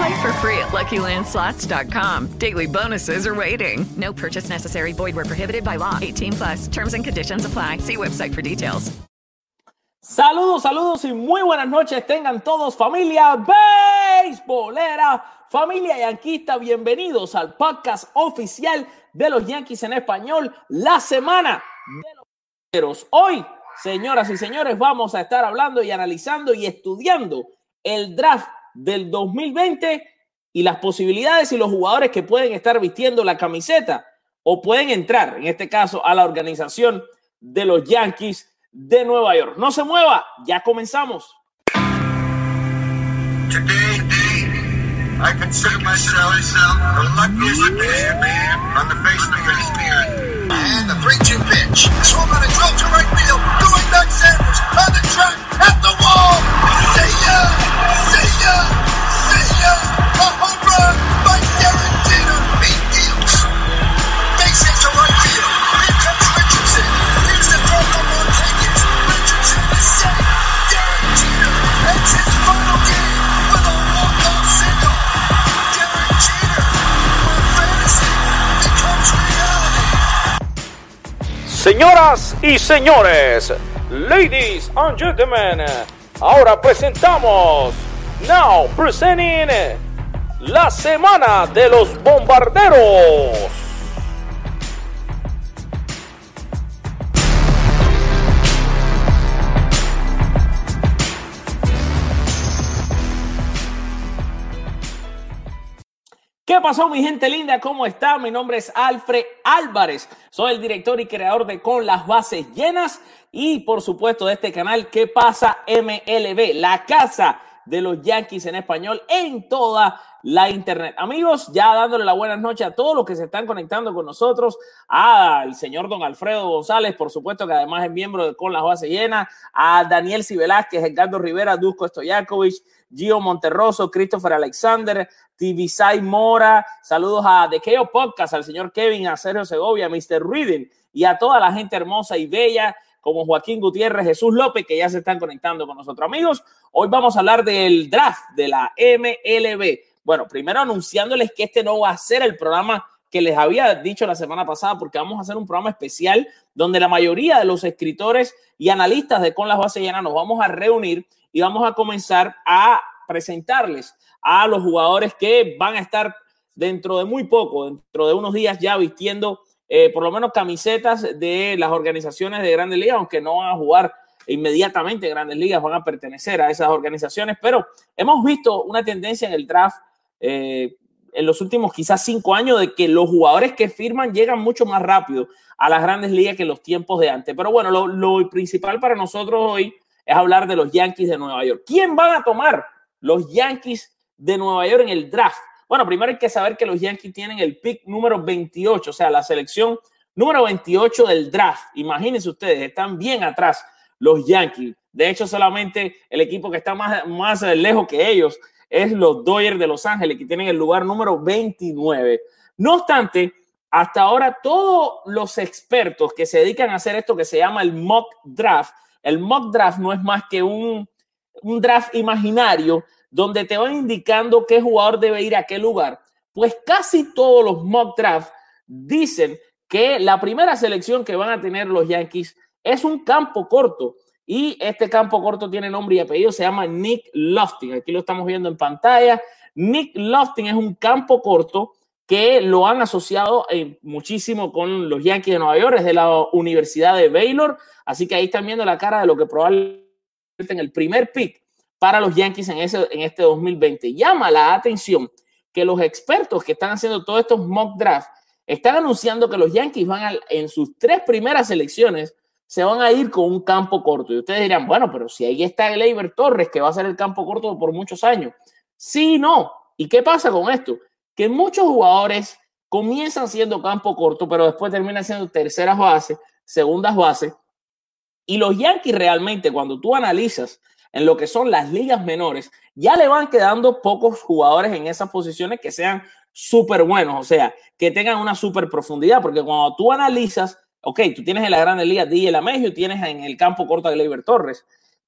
Play for free at LuckyLandSlots.com. Daily bonuses are waiting. No purchase necessary. Void where prohibited by law. 18 plus. Terms and conditions apply. See website for details. Saludos, saludos y muy buenas noches. Tengan todos familia beisbolera, familia yanquista. Bienvenidos al podcast oficial de los Yankees en español. La semana de los Hoy, señoras y señores, vamos a estar hablando y analizando y estudiando el draft del 2020 y las posibilidades y los jugadores que pueden estar vistiendo la camiseta o pueden entrar, en este caso, a la organización de los Yankees de Nueva York. No se mueva, ya comenzamos. Today, I consider myself the luckiest man on the face of the earth. And the 3-2 pitch. Swung on a drill to right field. Going back Sanders on the track at the wall. See ya! Señoras y señores, ladies and gentlemen, ahora presentamos, now presenting, la semana de los bombarderos. ¿Qué pasó, mi gente linda? ¿Cómo está? Mi nombre es Alfred Álvarez. Soy el director y creador de Con las Bases Llenas y, por supuesto, de este canal ¿Qué pasa MLB? La casa de los Yankees en español en toda la internet. Amigos, ya dándole la buenas noches a todos los que se están conectando con nosotros, al señor don Alfredo González, por supuesto que además es miembro de Con las Bases Llenas, a Daniel Civelázquez, Edgardo Rivera, Dusko Stojakovic, Gio Monterroso, Christopher Alexander, Tibisay Mora, saludos a The Keo Podcast, al señor Kevin, a Sergio Segovia, a Mr. Reading y a toda la gente hermosa y bella como Joaquín Gutiérrez, Jesús López, que ya se están conectando con nosotros. Amigos, hoy vamos a hablar del draft de la MLB. Bueno, primero anunciándoles que este no va a ser el programa que les había dicho la semana pasada, porque vamos a hacer un programa especial donde la mayoría de los escritores y analistas de Con las Bases Llenas nos vamos a reunir y vamos a comenzar a presentarles a los jugadores que van a estar dentro de muy poco, dentro de unos días ya vistiendo eh, por lo menos camisetas de las organizaciones de grandes ligas, aunque no van a jugar inmediatamente grandes ligas, van a pertenecer a esas organizaciones, pero hemos visto una tendencia en el draft eh, en los últimos quizás cinco años de que los jugadores que firman llegan mucho más rápido a las grandes ligas que los tiempos de antes. Pero bueno, lo, lo principal para nosotros hoy es hablar de los Yankees de Nueva York. ¿Quién van a tomar los Yankees de Nueva York en el draft? Bueno, primero hay que saber que los Yankees tienen el pick número 28, o sea, la selección número 28 del draft. Imagínense ustedes, están bien atrás los Yankees. De hecho, solamente el equipo que está más, más lejos que ellos es los Dodgers de Los Ángeles, que tienen el lugar número 29. No obstante, hasta ahora todos los expertos que se dedican a hacer esto que se llama el mock draft, el mock draft no es más que un, un draft imaginario donde te van indicando qué jugador debe ir a qué lugar, pues casi todos los mock draft dicen que la primera selección que van a tener los Yankees es un campo corto. Y este campo corto tiene nombre y apellido, se llama Nick Lofting. Aquí lo estamos viendo en pantalla. Nick Lofting es un campo corto que lo han asociado eh, muchísimo con los Yankees de Nueva York, es de la Universidad de Baylor, así que ahí están viendo la cara de lo que probablemente en el primer pick para los Yankees en, ese, en este 2020. Llama la atención que los expertos que están haciendo todos estos mock drafts están anunciando que los Yankees van en sus tres primeras selecciones se van a ir con un campo corto. Y ustedes dirán, bueno, pero si ahí está Gleyber Torres, que va a ser el campo corto por muchos años. Sí, no. ¿Y qué pasa con esto? Que muchos jugadores comienzan siendo campo corto, pero después terminan siendo terceras bases, segundas bases. Y los Yankees realmente, cuando tú analizas en lo que son las ligas menores, ya le van quedando pocos jugadores en esas posiciones que sean súper buenos, o sea, que tengan una súper profundidad, porque cuando tú analizas, ok, tú tienes en la Grande Liga DJ Lamegio, tienes en el campo corto a Gleyber Torres,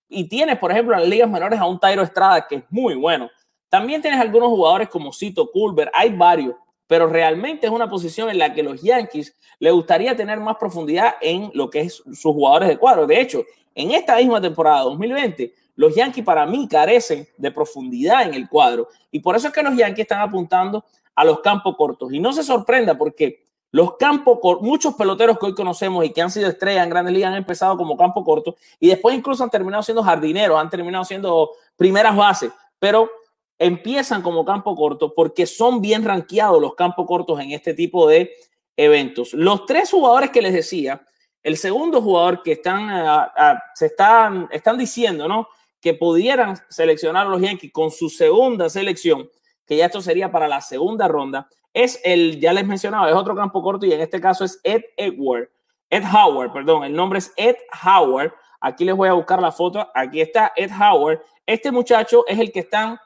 y tienes, por ejemplo, en las ligas menores a un Tairo Estrada, que es muy bueno. También tienes algunos jugadores como Cito Culver, hay varios, pero realmente es una posición en la que los Yankees le gustaría tener más profundidad en lo que es sus jugadores de cuadro. De hecho, en esta misma temporada 2020, los Yankees para mí carecen de profundidad en el cuadro y por eso es que los Yankees están apuntando a los campos cortos. Y no se sorprenda porque los campos muchos peloteros que hoy conocemos y que han sido estrellas en grandes ligas han empezado como campo corto y después incluso han terminado siendo jardineros, han terminado siendo primeras bases, pero empiezan como campo corto porque son bien rankeados los campos cortos en este tipo de eventos. Los tres jugadores que les decía, el segundo jugador que están, ah, se están, están diciendo, ¿no? Que pudieran seleccionar a los Yankees con su segunda selección que ya esto sería para la segunda ronda, es el, ya les mencionaba, es otro campo corto y en este caso es Ed Edward, Ed Howard, perdón, el nombre es Ed Howard. Aquí les voy a buscar la foto. Aquí está Ed Howard. Este muchacho es el que están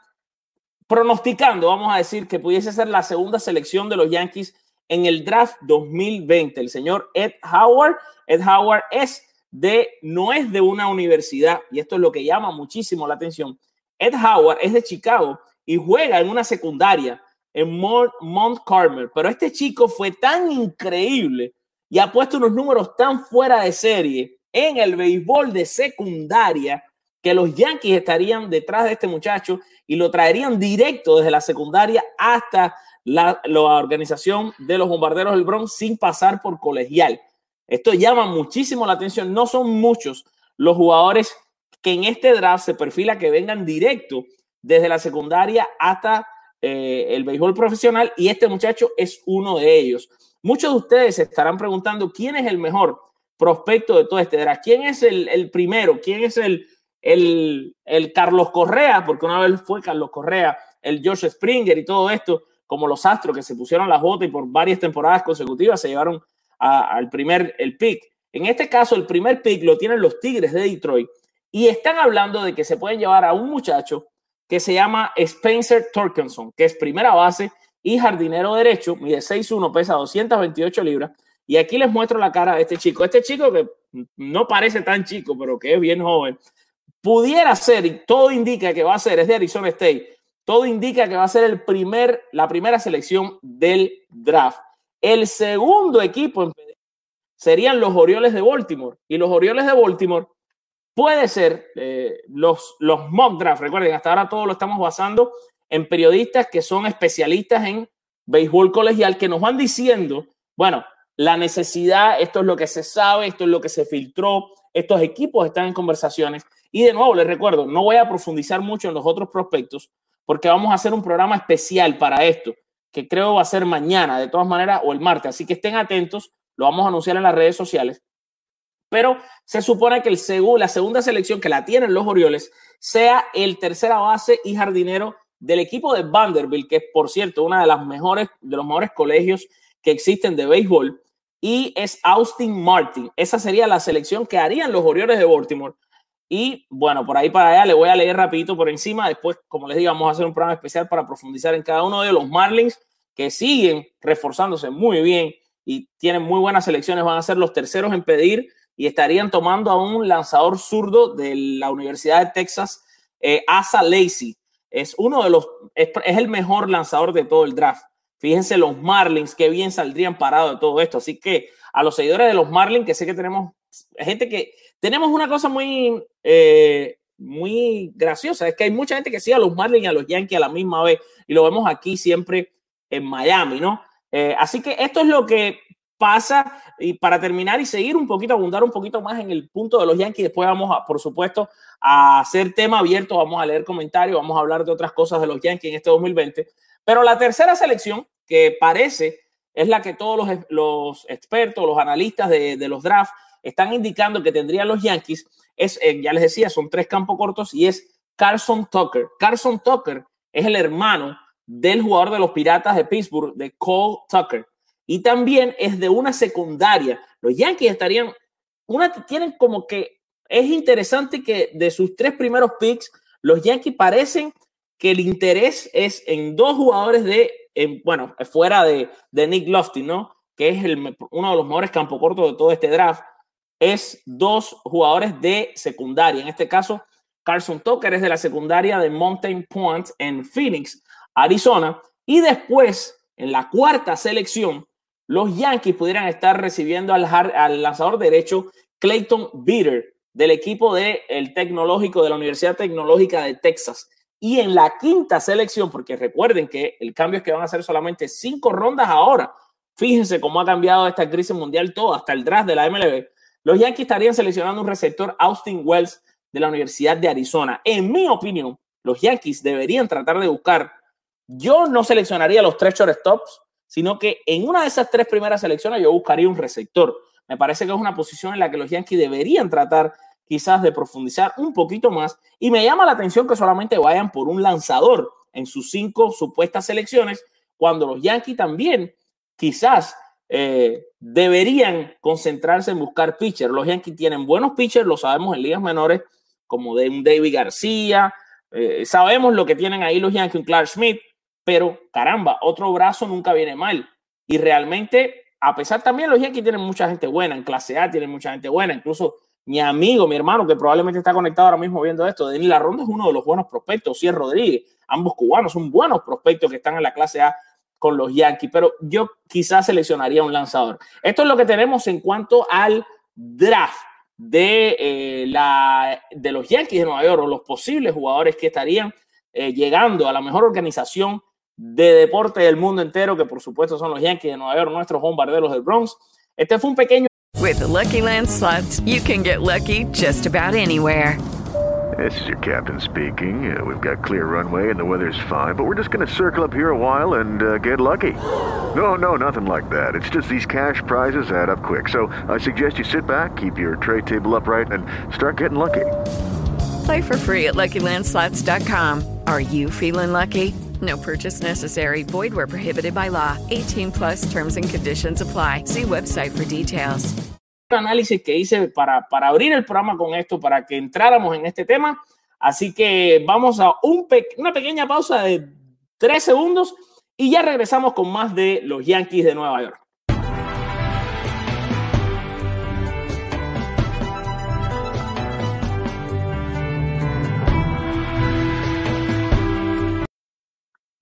pronosticando, vamos a decir, que pudiese ser la segunda selección de los Yankees en el draft 2020. El señor Ed Howard. Ed Howard es de, no es de una universidad, y esto es lo que llama muchísimo la atención. Ed Howard es de Chicago y juega en una secundaria en Mount Carmel. Pero este chico fue tan increíble y ha puesto unos números tan fuera de serie en el béisbol de secundaria que los Yankees estarían detrás de este muchacho y lo traerían directo desde la secundaria hasta la, la organización de los bombarderos del Bronx sin pasar por colegial. Esto llama muchísimo la atención. No son muchos los jugadores que en este draft se perfila que vengan directo desde la secundaria hasta eh, el béisbol profesional y este muchacho es uno de ellos. Muchos de ustedes se estarán preguntando quién es el mejor prospecto de todo este draft, quién es el, primero, quién es el, el, el, Carlos Correa, porque una vez fue Carlos Correa, el Josh Springer y todo esto, como los Astros que se pusieron la bota y por varias temporadas consecutivas se llevaron al primer el pick. En este caso, el primer pick lo tienen los Tigres de Detroit y están hablando de que se pueden llevar a un muchacho que se llama Spencer Torkenson, que es primera base y jardinero derecho, mide 6'1, pesa 228 libras. Y aquí les muestro la cara de este chico. Este chico que no parece tan chico, pero que es bien joven, pudiera ser, y todo indica que va a ser, es de Arizona State, todo indica que va a ser el primer, la primera selección del draft. El segundo equipo serían los Orioles de Baltimore. Y los Orioles de Baltimore puede ser eh, los, los mock draft. Recuerden, hasta ahora todo lo estamos basando en periodistas que son especialistas en béisbol colegial que nos van diciendo, bueno, la necesidad, esto es lo que se sabe, esto es lo que se filtró, estos equipos están en conversaciones. Y de nuevo, les recuerdo, no voy a profundizar mucho en los otros prospectos porque vamos a hacer un programa especial para esto, que creo va a ser mañana, de todas maneras, o el martes. Así que estén atentos, lo vamos a anunciar en las redes sociales pero se supone que el la segunda selección que la tienen los Orioles sea el tercera base y jardinero del equipo de Vanderbilt, que es, por cierto, una de las mejores, de los mejores colegios que existen de béisbol, y es Austin Martin. Esa sería la selección que harían los Orioles de Baltimore. Y bueno, por ahí para allá le voy a leer rapidito por encima. Después, como les digo, vamos a hacer un programa especial para profundizar en cada uno de los Marlins que siguen reforzándose muy bien y tienen muy buenas selecciones. Van a ser los terceros en pedir y estarían tomando a un lanzador zurdo de la Universidad de Texas, eh, Asa Lacey. Es uno de los, es, el mejor lanzador de todo el draft. Fíjense los Marlins, qué bien saldrían parados de todo esto. Así que a los seguidores de los Marlins, que sé que tenemos gente que tenemos una cosa muy, eh, muy graciosa, es que hay mucha gente que sigue a los Marlins y a los Yankees a la misma vez y lo vemos aquí siempre en Miami, ¿no? Eh, así que esto es lo que pasa y para terminar y seguir un poquito, abundar un poquito más en el punto de los Yankees, después vamos a, por supuesto, a hacer tema abierto, vamos a leer comentarios, vamos a hablar de otras cosas de los Yankees en este 2020. Pero la tercera selección, que parece es la que todos los, los expertos, los analistas de, los drafts están indicando que tendrían los Yankees, es, eh, ya les decía, son tres campos cortos y es Carson Tucker. Carson Tucker es el hermano del jugador de los Piratas de Pittsburgh, de Cole Tucker y también es de una secundaria. Los Yankees estarían, una tienen como que es interesante que de sus tres primeros picks, los Yankees parecen que el interés es en dos jugadores de, bueno, fuera de, de Nick Lofty, ¿no? Que es el, uno de los mejores campo cortos de todo este draft. Es dos jugadores de secundaria. En este caso, Carson Tucker es de la secundaria de Mountain Point en Phoenix, Arizona. Y después, en la cuarta selección, los Yankees pudieran estar recibiendo al, lanzador derecho Clayton Bitter del equipo del el tecnológico de la Universidad Tecnológica de Texas. Y en la quinta selección, porque recuerden que el cambio es que van a ser solamente cinco rondas ahora. Fíjense cómo ha cambiado esta crisis mundial todo, hasta el draft de la MLB. Los Yankees estarían seleccionando un receptor Austin Wells de la Universidad de Arizona. En mi opinión, los Yankees deberían tratar de buscar. Yo no seleccionaría los tres shortstops sino que en una de esas tres primeras selecciones yo buscaría un receptor. Me parece que es una posición en la que los Yankees deberían tratar quizás de profundizar un poquito más y me llama la atención que solamente vayan por un lanzador en sus cinco supuestas selecciones, cuando los Yankees también quizás eh, deberían concentrarse en buscar pitchers. Los Yankees tienen buenos pitchers, lo sabemos en ligas menores, como de un David García, eh, sabemos lo que tienen ahí los Yankees, un Clark Schmidt, pero caramba, otro brazo nunca viene mal. Y realmente, a pesar también los Yankees tienen mucha gente buena, en clase A tienen mucha gente buena, incluso mi amigo, mi hermano, que probablemente está conectado ahora mismo viendo esto, Denis Ronda es uno de los buenos prospectos, es Rodríguez, ambos cubanos son buenos prospectos que están en la clase A con los Yankees, pero yo quizás seleccionaría un lanzador. Esto es lo que tenemos en cuanto al draft de, eh, la, de los Yankees de Nueva York o los posibles jugadores que estarían eh, llegando a la mejor organización de deporte del mundo entero, que por supuesto son los Yankees de Nueva York, nuestros bombarderos del Bronx. Este fue un pequeño. With the Lucky Land slots, you can get lucky just about anywhere. This is your captain speaking. Uh, we've got clear runway and the weather's fine, but we're just going to circle up here a while and uh, get lucky. No, no, nothing like that. It's just these cash prizes add up quick. So I suggest you sit back, keep your tray table upright, and start getting lucky. Play for free at LuckyLandSlots.com. Are you feeling lucky? No purchase necessary. Void where prohibited by law. 18 plus terms and conditions apply. See website for details. Análisis para, para abrir el programa con esto, para que entráramos en este tema. Así que vamos a una pequeña pausa de tres segundos y ya regresamos con más de los Yankees de Nueva York.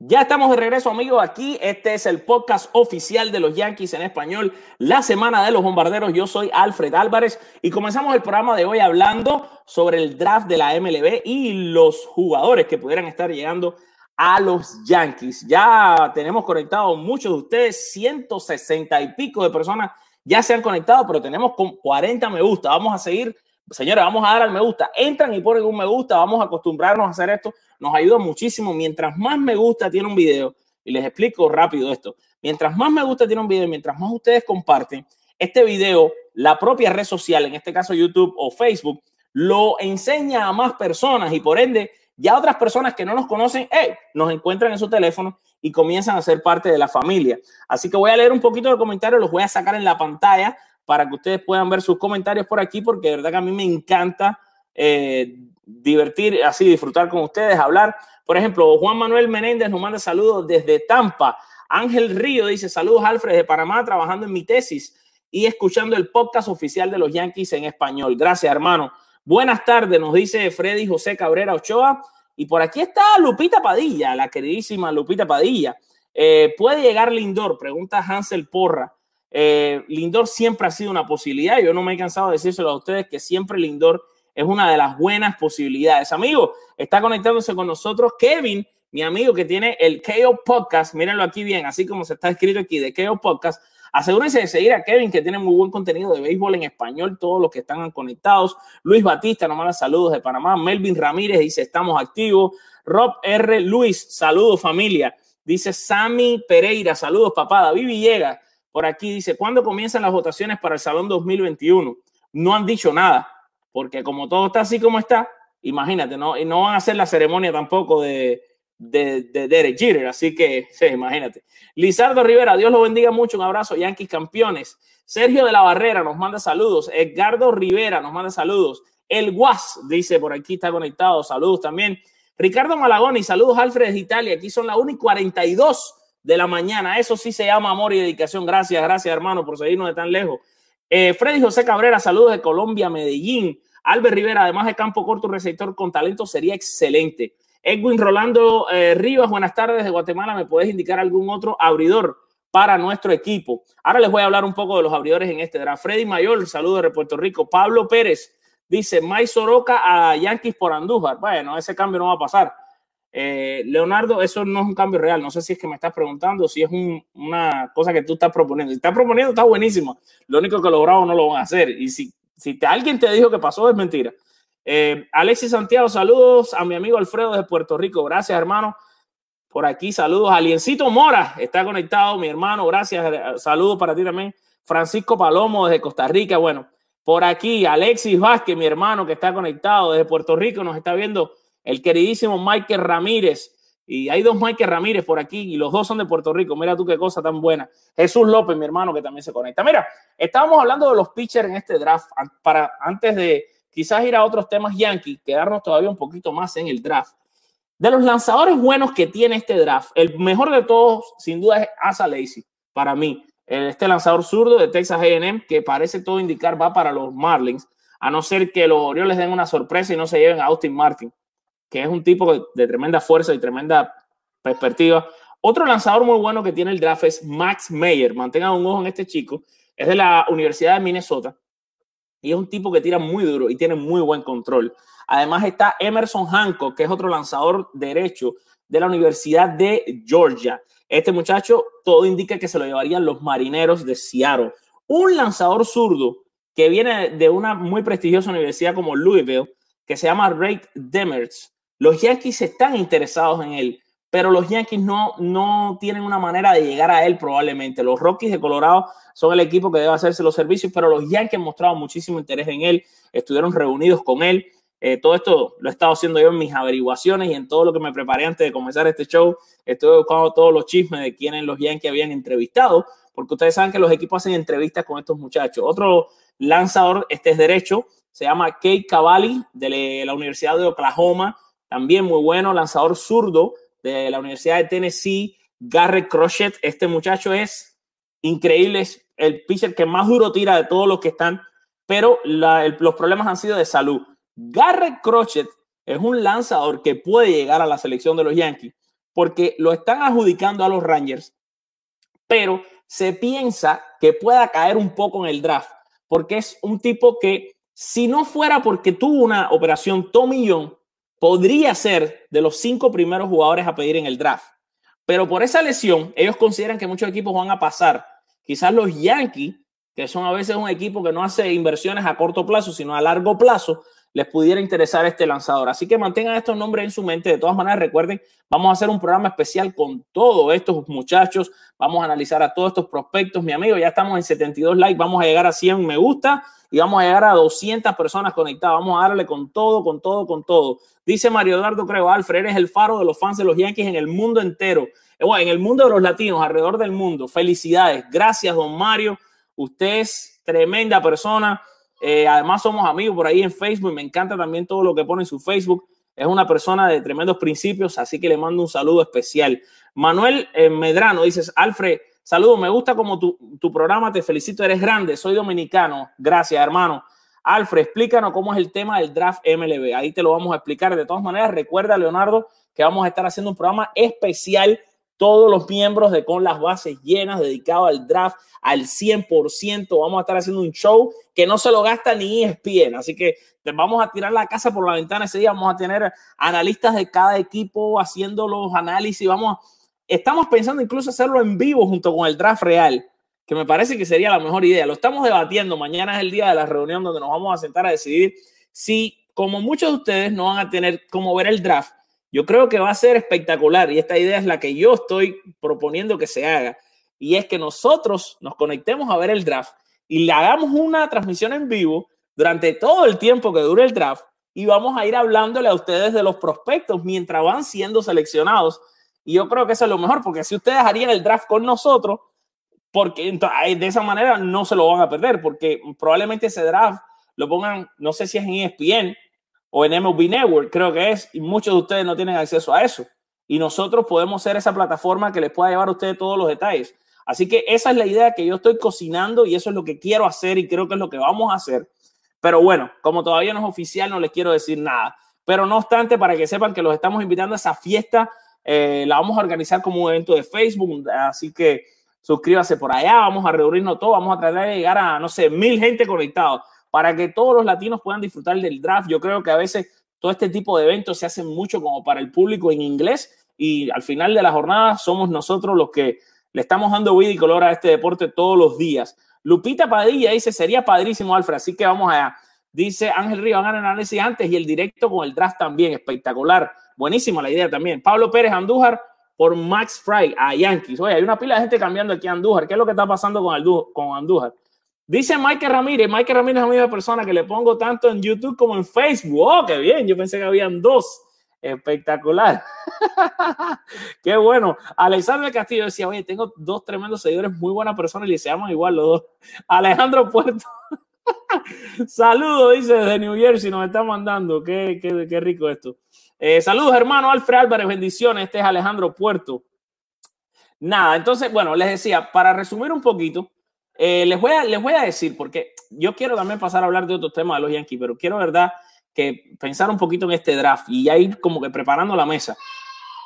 Ya estamos de regreso, amigos. Aquí este es el podcast oficial de los Yankees en español, la semana de los bombarderos. Yo soy Alfred Álvarez y comenzamos el programa de hoy hablando sobre el draft de la MLB y los jugadores que pudieran estar llegando a los Yankees. Ya tenemos conectados muchos de ustedes, 160 y pico de personas ya se han conectado, pero tenemos con 40 me gusta. Vamos a seguir Señores, vamos a dar al me gusta. Entran y ponen un me gusta. Vamos a acostumbrarnos a hacer esto. Nos ayuda muchísimo. Mientras más me gusta tiene un video, y les explico rápido esto. Mientras más me gusta tiene un video, mientras más ustedes comparten este video, la propia red social, en este caso YouTube o Facebook, lo enseña a más personas y por ende ya otras personas que no nos conocen, hey, nos encuentran en su teléfono y comienzan a ser parte de la familia. Así que voy a leer un poquito de comentarios, los voy a sacar en la pantalla para que ustedes puedan ver sus comentarios por aquí, porque de verdad que a mí me encanta eh, divertir, así disfrutar con ustedes, hablar. Por ejemplo, Juan Manuel Menéndez nos manda saludos desde Tampa. Ángel Río dice saludos Alfred de Panamá, trabajando en mi tesis y escuchando el podcast oficial de los Yankees en español. Gracias, hermano. Buenas tardes, nos dice Freddy José Cabrera Ochoa. Y por aquí está Lupita Padilla, la queridísima Lupita Padilla. Eh, ¿Puede llegar Lindor? Pregunta Hansel Porra. Eh, Lindor siempre ha sido una posibilidad. Yo no me he cansado de decírselo a ustedes que siempre Lindor es una de las buenas posibilidades. Amigo, está conectándose con nosotros Kevin, mi amigo que tiene el KO Podcast, mírenlo aquí bien, así como se está escrito aquí, de KO Podcast. Asegúrense de seguir a Kevin, que tiene muy buen contenido de béisbol en español, todos los que están conectados. Luis Batista nos manda saludos de Panamá. Melvin Ramírez dice, estamos activos. Rob R. Luis, saludos familia. Dice Sammy Pereira, saludos papá. David Villegas, por aquí dice, ¿cuándo comienzan las votaciones para el Salón 2021? No han dicho nada, porque como todo está así como está, imagínate, no, y no van a hacer la ceremonia tampoco de, de, de Derek Jeter, así que sí, imagínate. Lizardo Rivera, Dios lo bendiga mucho, un abrazo, Yankees campeones. Sergio de la Barrera nos manda saludos. Edgardo Rivera nos manda saludos. El Guas dice por aquí está conectado, saludos también. Ricardo Malagoni, saludos Alfred de Italia, aquí son las 1 y 42 de la mañana, eso sí se llama amor y dedicación, gracias, gracias hermano por seguirnos de tan lejos. Eh, Freddy José Cabrera, saludos de Colombia, Medellín. Albert Rivera, además de campo corto, receptor con talento, sería excelente. Edwin Rolando eh, Rivas, buenas tardes de Guatemala. ¿Me puedes indicar algún otro abridor para nuestro equipo? Ahora les voy a hablar un poco de los abridores en este draft. Freddy Mayor, saludo de Puerto Rico. Pablo Pérez dice: May Soroka a Yankees por Andújar. Bueno, ese cambio no va a pasar. Eh, Leonardo, eso no es un cambio real. No sé si es que me estás preguntando, si es una cosa que tú estás proponiendo. Si estás proponiendo, está buenísimo. Lo único que logrado no lo van a hacer. Y si si alguien te dijo que pasó, es mentira. Eh, Alexis Santiago, saludos a mi amigo Alfredo de Puerto Rico. Gracias, hermano. Por aquí, saludos. Aliencito Mora está conectado, mi hermano. Gracias. Saludos para ti también. Francisco Palomo desde Costa Rica. Bueno, por aquí, Alexis Vázquez, mi hermano que está conectado desde Puerto Rico. Nos está viendo el queridísimo Michael Ramírez. Y hay dos Michael Ramírez por aquí y los dos son de Puerto Rico. Mira tú qué cosa tan buena. Jesús López, mi hermano, que también se conecta. Mira, estábamos hablando de los pitchers en este draft. Para antes de quizás ir a otros temas Yankee, quedarnos todavía un poquito más en el draft. De los lanzadores buenos que tiene este draft, el mejor de todos, sin duda, es Asa Lacy, para mí. Este lanzador zurdo de Texas AM, que parece todo indicar va para los Marlins, a no ser que los Orioles den una sorpresa y no se lleven a Austin Martin que es un tipo de, tremenda fuerza y tremenda perspectiva. Otro lanzador muy bueno que tiene el draft es Max Meyer. Mantengan un ojo en este chico. Es de la Universidad de Minnesota y es un tipo que tira muy duro y tiene muy buen control. Además está Emerson Hancock, que es otro lanzador derecho de la Universidad de Georgia. Este muchacho, todo indica que se lo llevarían los marineros de Seattle. Un lanzador zurdo que viene de una muy prestigiosa universidad como Louisville, que se llama Ray Demers. Los Yankees están interesados en él, pero los Yankees no, no tienen una manera de llegar a él probablemente. Los Rockies de Colorado son el equipo que debe hacerse los servicios, pero los Yankees han mostrado muchísimo interés en él, estuvieron reunidos con él. Eh, todo esto lo he estado haciendo yo en mis averiguaciones y en todo lo que me preparé antes de comenzar este show. Estoy buscando todos los chismes de quienes los Yankees habían entrevistado, porque ustedes saben que los equipos hacen entrevistas con estos muchachos. Otro lanzador, este es derecho, se llama Kate Cavalli de la Universidad de Oklahoma también muy bueno, lanzador zurdo de la Universidad de Tennessee, Garrett Crochet. Este muchacho es increíble, es el pitcher que más duro tira de todos los que están, pero los problemas han sido de salud. Garrett Crochet es un lanzador que puede llegar a la selección de los Yankees porque lo están adjudicando a los Rangers, pero se piensa que pueda caer un poco en el draft porque es un tipo que si no fuera porque tuvo una operación tomillón, podría ser de los cinco primeros jugadores a pedir en el draft. Pero por esa lesión, ellos consideran que muchos equipos van a pasar. Quizás los Yankees, que son a veces un equipo que no hace inversiones a corto plazo, sino a largo plazo, les pudiera interesar este lanzador. Así que mantengan estos nombres en su mente. De todas maneras, recuerden, vamos a hacer un programa especial con todos estos muchachos. Vamos a analizar a todos estos prospectos. Mi amigo, ya estamos en 72 likes. Vamos a llegar a 100 me gusta y vamos a llegar a 200 personas conectadas. Vamos a darle con todo, con todo, con todo. Dice Mario Eduardo Creo, Alfred, eres el faro de los fans de los Yankees en el mundo entero. Eh, en el mundo de los latinos, alrededor del mundo. Felicidades. Gracias, don Mario. Usted es tremenda persona eh, además, somos amigos por ahí en Facebook me encanta también todo lo que pone en su Facebook. Es una persona de tremendos principios, así que le mando un saludo especial. Manuel eh, Medrano, dices, Alfred, saludo, me gusta como tu, tu programa, te felicito, eres grande, soy dominicano. Gracias, hermano. Alfred, explícanos cómo es el tema del draft MLB. Ahí te lo vamos a explicar. De todas maneras, recuerda, Leonardo, que vamos a estar haciendo un programa especial todos los miembros de Con las Bases Llenas, dedicado al draft al 100%. Vamos a estar haciendo un show que no se lo gasta ni ESPN. Así que vamos a tirar la casa por la ventana ese día. Vamos a tener analistas de cada equipo haciendo los análisis. Vamos, estamos pensando incluso hacerlo en vivo junto con el draft real, que me parece que sería la mejor idea. Lo estamos debatiendo. Mañana es el día de la reunión donde nos vamos a sentar a decidir si, como muchos de ustedes no van a tener cómo ver el draft, yo creo que va a ser espectacular y esta idea es la que yo estoy proponiendo que se haga y es que nosotros nos conectemos a ver el draft y le hagamos una transmisión en vivo durante todo el tiempo que dure el draft y vamos a ir hablándole a ustedes de los prospectos mientras van siendo seleccionados. Y yo creo que eso es lo mejor, porque si ustedes harían el draft con nosotros, porque de esa manera no se lo van a perder, porque probablemente ese draft lo pongan, no sé si es en ESPN o en MLB Network, creo que es, y muchos de ustedes no tienen acceso a eso. Y nosotros podemos ser esa plataforma que les pueda llevar a ustedes todos los detalles. Así que esa es la idea que yo estoy cocinando y eso es lo que quiero hacer y creo que es lo que vamos a hacer. Pero bueno, como todavía no es oficial, no les quiero decir nada. Pero no obstante, para que sepan que los estamos invitando a esa fiesta, eh, la vamos a organizar como un evento de Facebook. Así que suscríbase por allá, vamos a reunirnos todos, vamos a tratar de llegar a, no sé, mil gente conectados para que todos los latinos puedan disfrutar del draft. Yo creo que a veces todo este tipo de eventos se hacen mucho como para el público en inglés y al final de la jornada somos nosotros los que le estamos dando vida y color a este deporte todos los días. Lupita Padilla dice, sería padrísimo, Alfred, así que vamos allá. Dice Ángel Río, a análisis antes y el directo con el draft también, espectacular. Buenísima la idea también. Pablo Pérez Andújar por Max Fry a Yankees. Oye, hay una pila de gente cambiando aquí a Andújar. ¿Qué es lo que está pasando con Andújar? Dice Michael Ramírez, Michael Ramírez es la misma persona que le pongo tanto en YouTube como en Facebook. ¡Oh, qué bien! Yo pensé que habían dos. Espectacular. Qué bueno. Alexander Castillo decía, oye, tengo dos tremendos seguidores, muy buenas personas y se llaman igual los dos. Alejandro Puerto. saludos, dice desde New Jersey, nos está mandando. Qué, qué, rico esto. Eh, saludos, hermano Alfred Álvarez, bendiciones. Este es Alejandro Puerto. Nada, entonces, bueno, les decía, para resumir un poquito, eh, les, voy a, les voy a decir, porque yo quiero también pasar a hablar de otros temas de los Yankees, pero quiero, ¿verdad? Que pensar un poquito en este draft y ya ir como que preparando la mesa.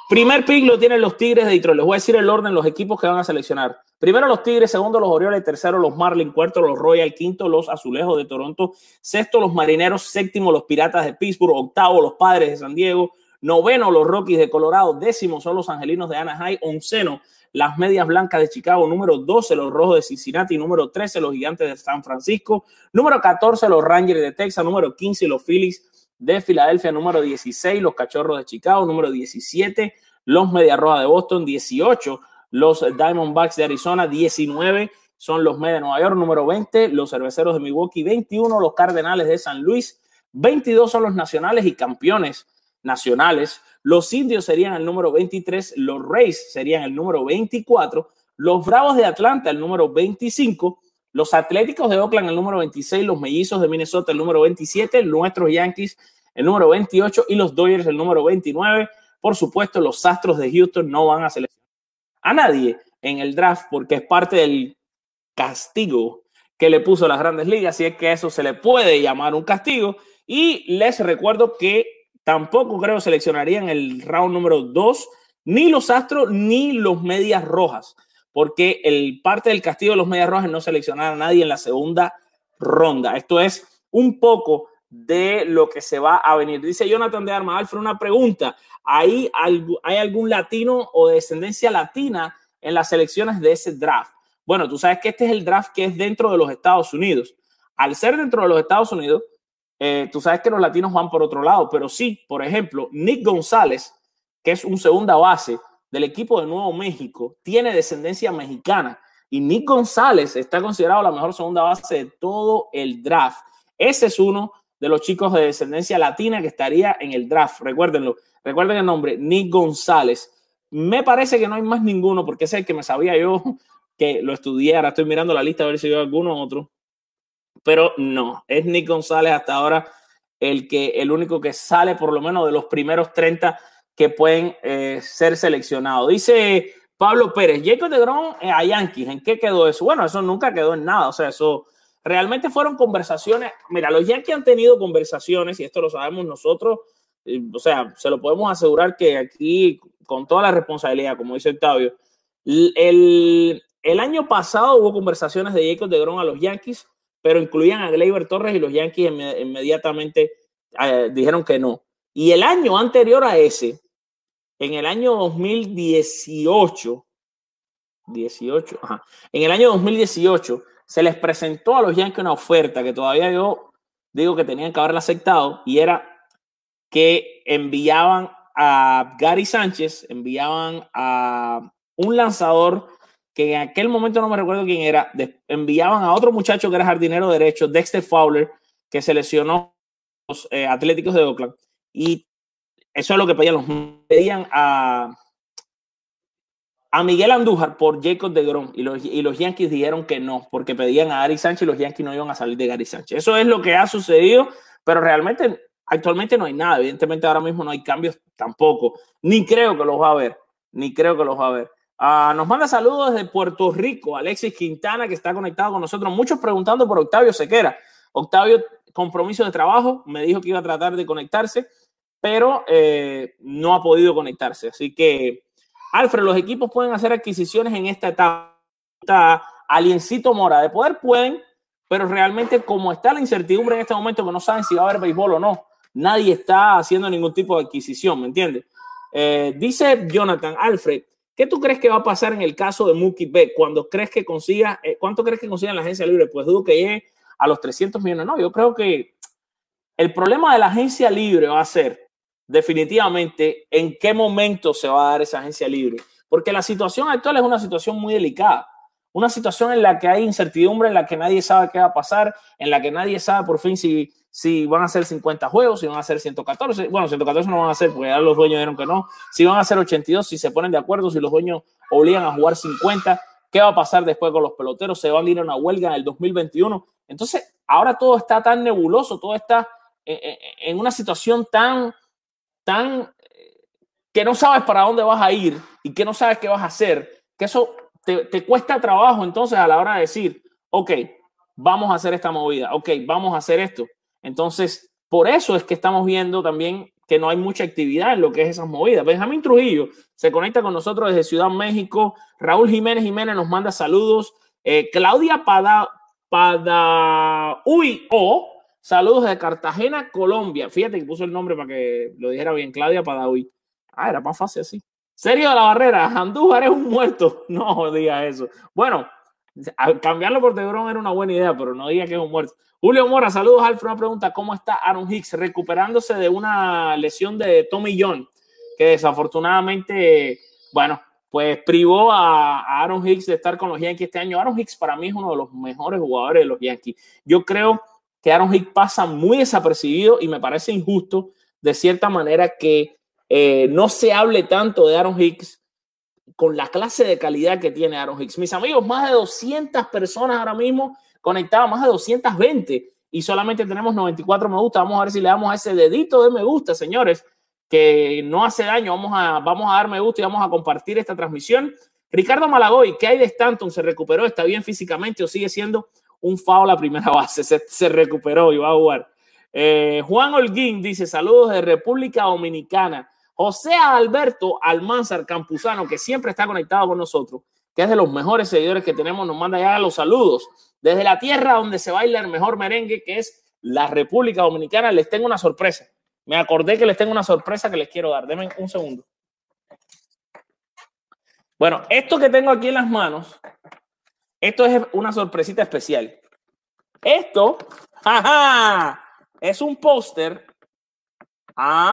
Primer pick lo tienen los Tigres de Detroit. Les voy a decir el orden, los equipos que van a seleccionar. Primero los Tigres, segundo los Orioles, tercero los Marlins, cuarto los Royals, quinto los Azulejos de Toronto, sexto los Marineros, séptimo los Piratas de Pittsburgh, octavo los Padres de San Diego, noveno los Rockies de Colorado, décimo son los Angelinos de Anaheim, onceno las Medias Blancas de Chicago, número 12 los Rojos de Cincinnati, número 13 los Gigantes de San Francisco, número 14 los Rangers de Texas, número 15 los Phillies de Filadelfia, número 16 los Cachorros de Chicago, número 17 los Medias Rojas de Boston, 18 los Diamondbacks de Arizona, 19 son los Medias de Nueva York, número 20 los Cerveceros de Milwaukee, 21 los Cardenales de San Luis, 22 son los Nacionales y campeones nacionales, los indios serían el número 23, los Rays serían el número 24, los Bravos de Atlanta el número 25, los Atléticos de Oakland el número 26, los Mellizos de Minnesota el número 27, nuestros Yankees el número 28 y los Dodgers el número 29. Por supuesto, los Astros de Houston no van a seleccionar a nadie en el draft porque es parte del castigo que le puso las grandes ligas, si es que eso se le puede llamar un castigo. Y les recuerdo que Tampoco creo seleccionarían el round número 2 ni los Astros ni los Medias Rojas, porque el parte del castigo de los Medias Rojas no seleccionar a nadie en la segunda ronda. Esto es un poco de lo que se va a venir. Dice Jonathan de Arma Alfred, una pregunta. ¿Hay, ¿Hay algún latino o de descendencia latina en las selecciones de ese draft? Bueno, tú sabes que este es el draft que es dentro de los Estados Unidos. Al ser dentro de los Estados Unidos, eh, tú sabes que los latinos van por otro lado, pero sí, por ejemplo, Nick González, que es un segunda base del equipo de Nuevo México, tiene descendencia mexicana y Nick González está considerado la mejor segunda base de todo el draft. Ese es uno de los chicos de descendencia latina que estaría en el draft. Recuérdenlo, recuerden el nombre, Nick González. Me parece que no hay más ninguno porque es el que me sabía yo que lo estudié. Ahora estoy mirando la lista a ver si hay alguno otro pero no, es Nick González hasta ahora el, que, el único que sale por lo menos de los primeros 30 que pueden eh, ser seleccionados. Dice Pablo Pérez, Jacob de Gron eh, a Yankees, ¿en qué quedó eso? Bueno, eso nunca quedó en nada, o sea, eso realmente fueron conversaciones. Mira, los Yankees han tenido conversaciones, y esto lo sabemos nosotros o sea, se lo podemos asegurar que aquí, con toda la responsabilidad, como dice Octavio, el, el año pasado hubo conversaciones de Jacob de Grom a los Yankees, pero incluían a Gleyber Torres y los Yankees inmediatamente eh, dijeron que no. Y el año anterior a ese, en el año 2018, 18, ajá, en el año 2018 se les presentó a los Yankees una oferta que todavía yo digo que tenían que haberla aceptado y era que enviaban a Gary Sánchez, enviaban a un lanzador que en aquel momento no me recuerdo quién era, enviaban a otro muchacho que era jardinero derecho, Dexter Fowler, que se lesionó los eh, Atléticos de Oakland. Y eso es lo que pedían los pedían a, a Miguel Andújar por Jacob de Grom y los, y los Yankees dijeron que no, porque pedían a Gary Sánchez y los Yankees no iban a salir de Gary Sánchez. Eso es lo que ha sucedido, pero realmente actualmente no hay nada. Evidentemente ahora mismo no hay cambios tampoco. Ni creo que los va a haber, ni creo que los va a haber. Ah, nos manda saludos desde Puerto Rico, Alexis Quintana, que está conectado con nosotros. Muchos preguntando por Octavio Sequera. Octavio, compromiso de trabajo, me dijo que iba a tratar de conectarse, pero eh, no ha podido conectarse. Así que, Alfred, los equipos pueden hacer adquisiciones en esta etapa. Aliencito Mora, de poder pueden, pero realmente como está la incertidumbre en este momento, que no saben si va a haber béisbol o no, nadie está haciendo ningún tipo de adquisición, ¿me entiendes? Eh, dice Jonathan, Alfred, ¿Qué tú crees que va a pasar en el caso de Mookie B? Cuando crees que consiga, eh, ¿cuánto crees que consiga la agencia libre? Pues dudo que llegue a los 300 millones. No, yo creo que el problema de la agencia libre va a ser definitivamente en qué momento se va a dar esa agencia libre. Porque la situación actual es una situación muy delicada. Una situación en la que hay incertidumbre, en la que nadie sabe qué va a pasar, en la que nadie sabe por fin si si van a ser 50 juegos, si van a ser 114. Bueno, 114 no van a ser porque ya los dueños dijeron que no. Si van a ser 82, si se ponen de acuerdo, si los dueños obligan a jugar 50, ¿qué va a pasar después con los peloteros? ¿Se van a ir a una huelga en el 2021? Entonces, ahora todo está tan nebuloso, todo está en una situación tan, tan que no sabes para dónde vas a ir y que no sabes qué vas a hacer, que eso te, cuesta trabajo entonces a la hora de decir, ok, vamos a hacer esta movida, ok, vamos a hacer esto. Entonces, por eso es que estamos viendo también que no hay mucha actividad en lo que es esas movidas. Benjamín Trujillo se conecta con nosotros desde Ciudad México. Raúl Jiménez Jiménez nos manda saludos. Eh, Claudia Pada, Pada Uy O, saludos de Cartagena, Colombia. Fíjate que puso el nombre para que lo dijera bien. Claudia Padaui. Ah, era más fácil así. Serio de la Barrera, Andújar es un muerto. No diga eso. Bueno, cambiarlo por Tebrón era una buena idea, pero no diga que es un muerto. Julio Mora, saludos, Alfred. Una pregunta: ¿Cómo está Aaron Hicks recuperándose de una lesión de Tommy John? Que desafortunadamente, bueno, pues privó a, Aaron Hicks de estar con los Yankees este año. Aaron Hicks para mí es uno de los mejores jugadores de los Yankees. Yo creo que Aaron Hicks pasa muy desapercibido y me parece injusto de cierta manera que eh, no se hable tanto de Aaron Hicks con la clase de calidad que tiene Aaron Hicks. Mis amigos, más de 200 personas ahora mismo conectadas, más de 220 y solamente tenemos 94 me gusta. Vamos a ver si le damos a ese dedito de me gusta, señores, que no hace daño. Vamos a, vamos a dar me gusta y vamos a compartir esta transmisión. Ricardo Malagoy, ¿qué hay de Stanton? ¿Se recuperó? ¿Está bien físicamente o sigue siendo un FAO la primera base? Se, recuperó y va a jugar. Eh, Juan Holguín dice: Saludos de República Dominicana. José Alberto Almanzar Campuzano, que siempre está conectado con nosotros, que es de los mejores seguidores que tenemos, nos manda ya los saludos desde la tierra donde se baila el mejor merengue, que es la República Dominicana. Les tengo una sorpresa. Me acordé que les tengo una sorpresa que les quiero dar. Denme un segundo. Bueno, esto que tengo aquí en las manos, esto es una sorpresita especial. Esto, jaja, es un póster. Ah,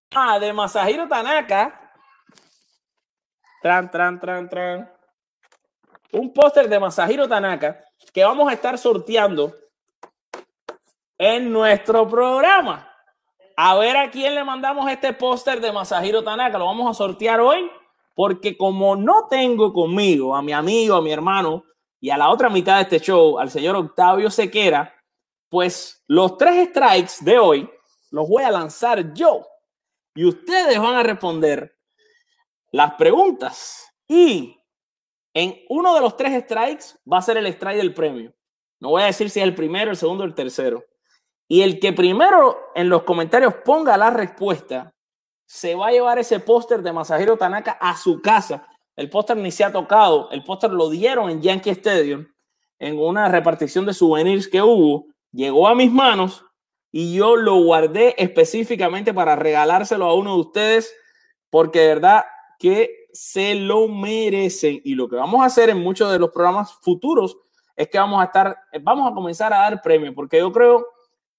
Ah, de Masahiro Tanaka. Tran, tran, tran, tran. Un póster de Masahiro Tanaka que vamos a estar sorteando en nuestro programa. a ver a quién le mandamos este póster de Masahiro Tanaka. Lo vamos a sortear hoy porque como no tengo conmigo a mi amigo, a mi hermano y a la otra mitad de este show, al señor Octavio Sequera, pues los tres strikes de hoy los voy a lanzar yo y ustedes van a responder las preguntas y en uno de los tres strikes va a ser el strike del premio. No voy a decir si es el primero, el segundo o el tercero. Y el que primero en los comentarios ponga la respuesta se va a llevar ese póster de Masahiro Tanaka a su casa. El póster ni se ha tocado. El póster lo dieron en Yankee Stadium en una repartición de souvenirs que hubo. Llegó a mis manos y yo lo guardé específicamente para regalárselo a uno de ustedes porque de verdad que se lo merecen. Y lo que vamos a hacer en muchos de los programas futuros es que vamos a estar, vamos a comenzar a dar premios porque yo creo,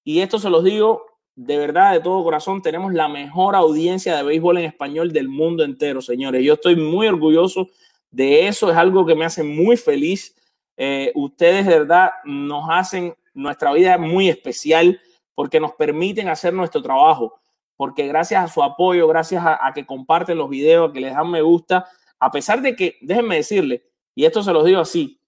y esto se los digo de verdad, de todo corazón, tenemos la mejor audiencia de béisbol en español del mundo entero, señores. Yo estoy muy orgulloso de eso, es algo que me hace muy feliz. Eh, ustedes de verdad nos hacen nuestra vida muy especial porque nos permiten hacer nuestro trabajo, porque gracias a su apoyo, gracias a, que comparten los videos, a que les dan me gusta, a pesar de que, déjenme decirle, y esto se los digo así,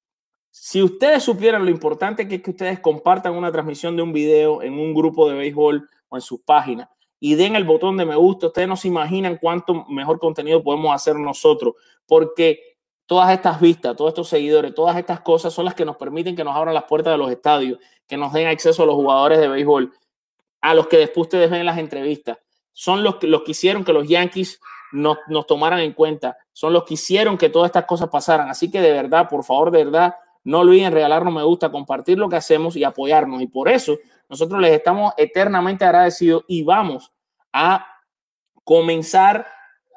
si ustedes supieran lo importante que es que ustedes compartan una transmisión de un video en un grupo de béisbol o en sus páginas y den el botón de me gusta, ustedes no se imaginan cuánto mejor contenido podemos hacer nosotros, porque todas estas vistas, todos estos seguidores, todas estas cosas son las que nos permiten que nos abran las puertas de los estadios, que nos den acceso a los jugadores de béisbol, a los que después ustedes ven en las entrevistas. Son los que, los que hicieron que los Yankees nos, nos tomaran en cuenta, son los que hicieron que todas estas cosas pasaran. Así que de verdad, por favor, de verdad, no olviden regalarnos me gusta, compartir lo que hacemos y apoyarnos. Y por eso nosotros les estamos eternamente agradecidos y vamos a comenzar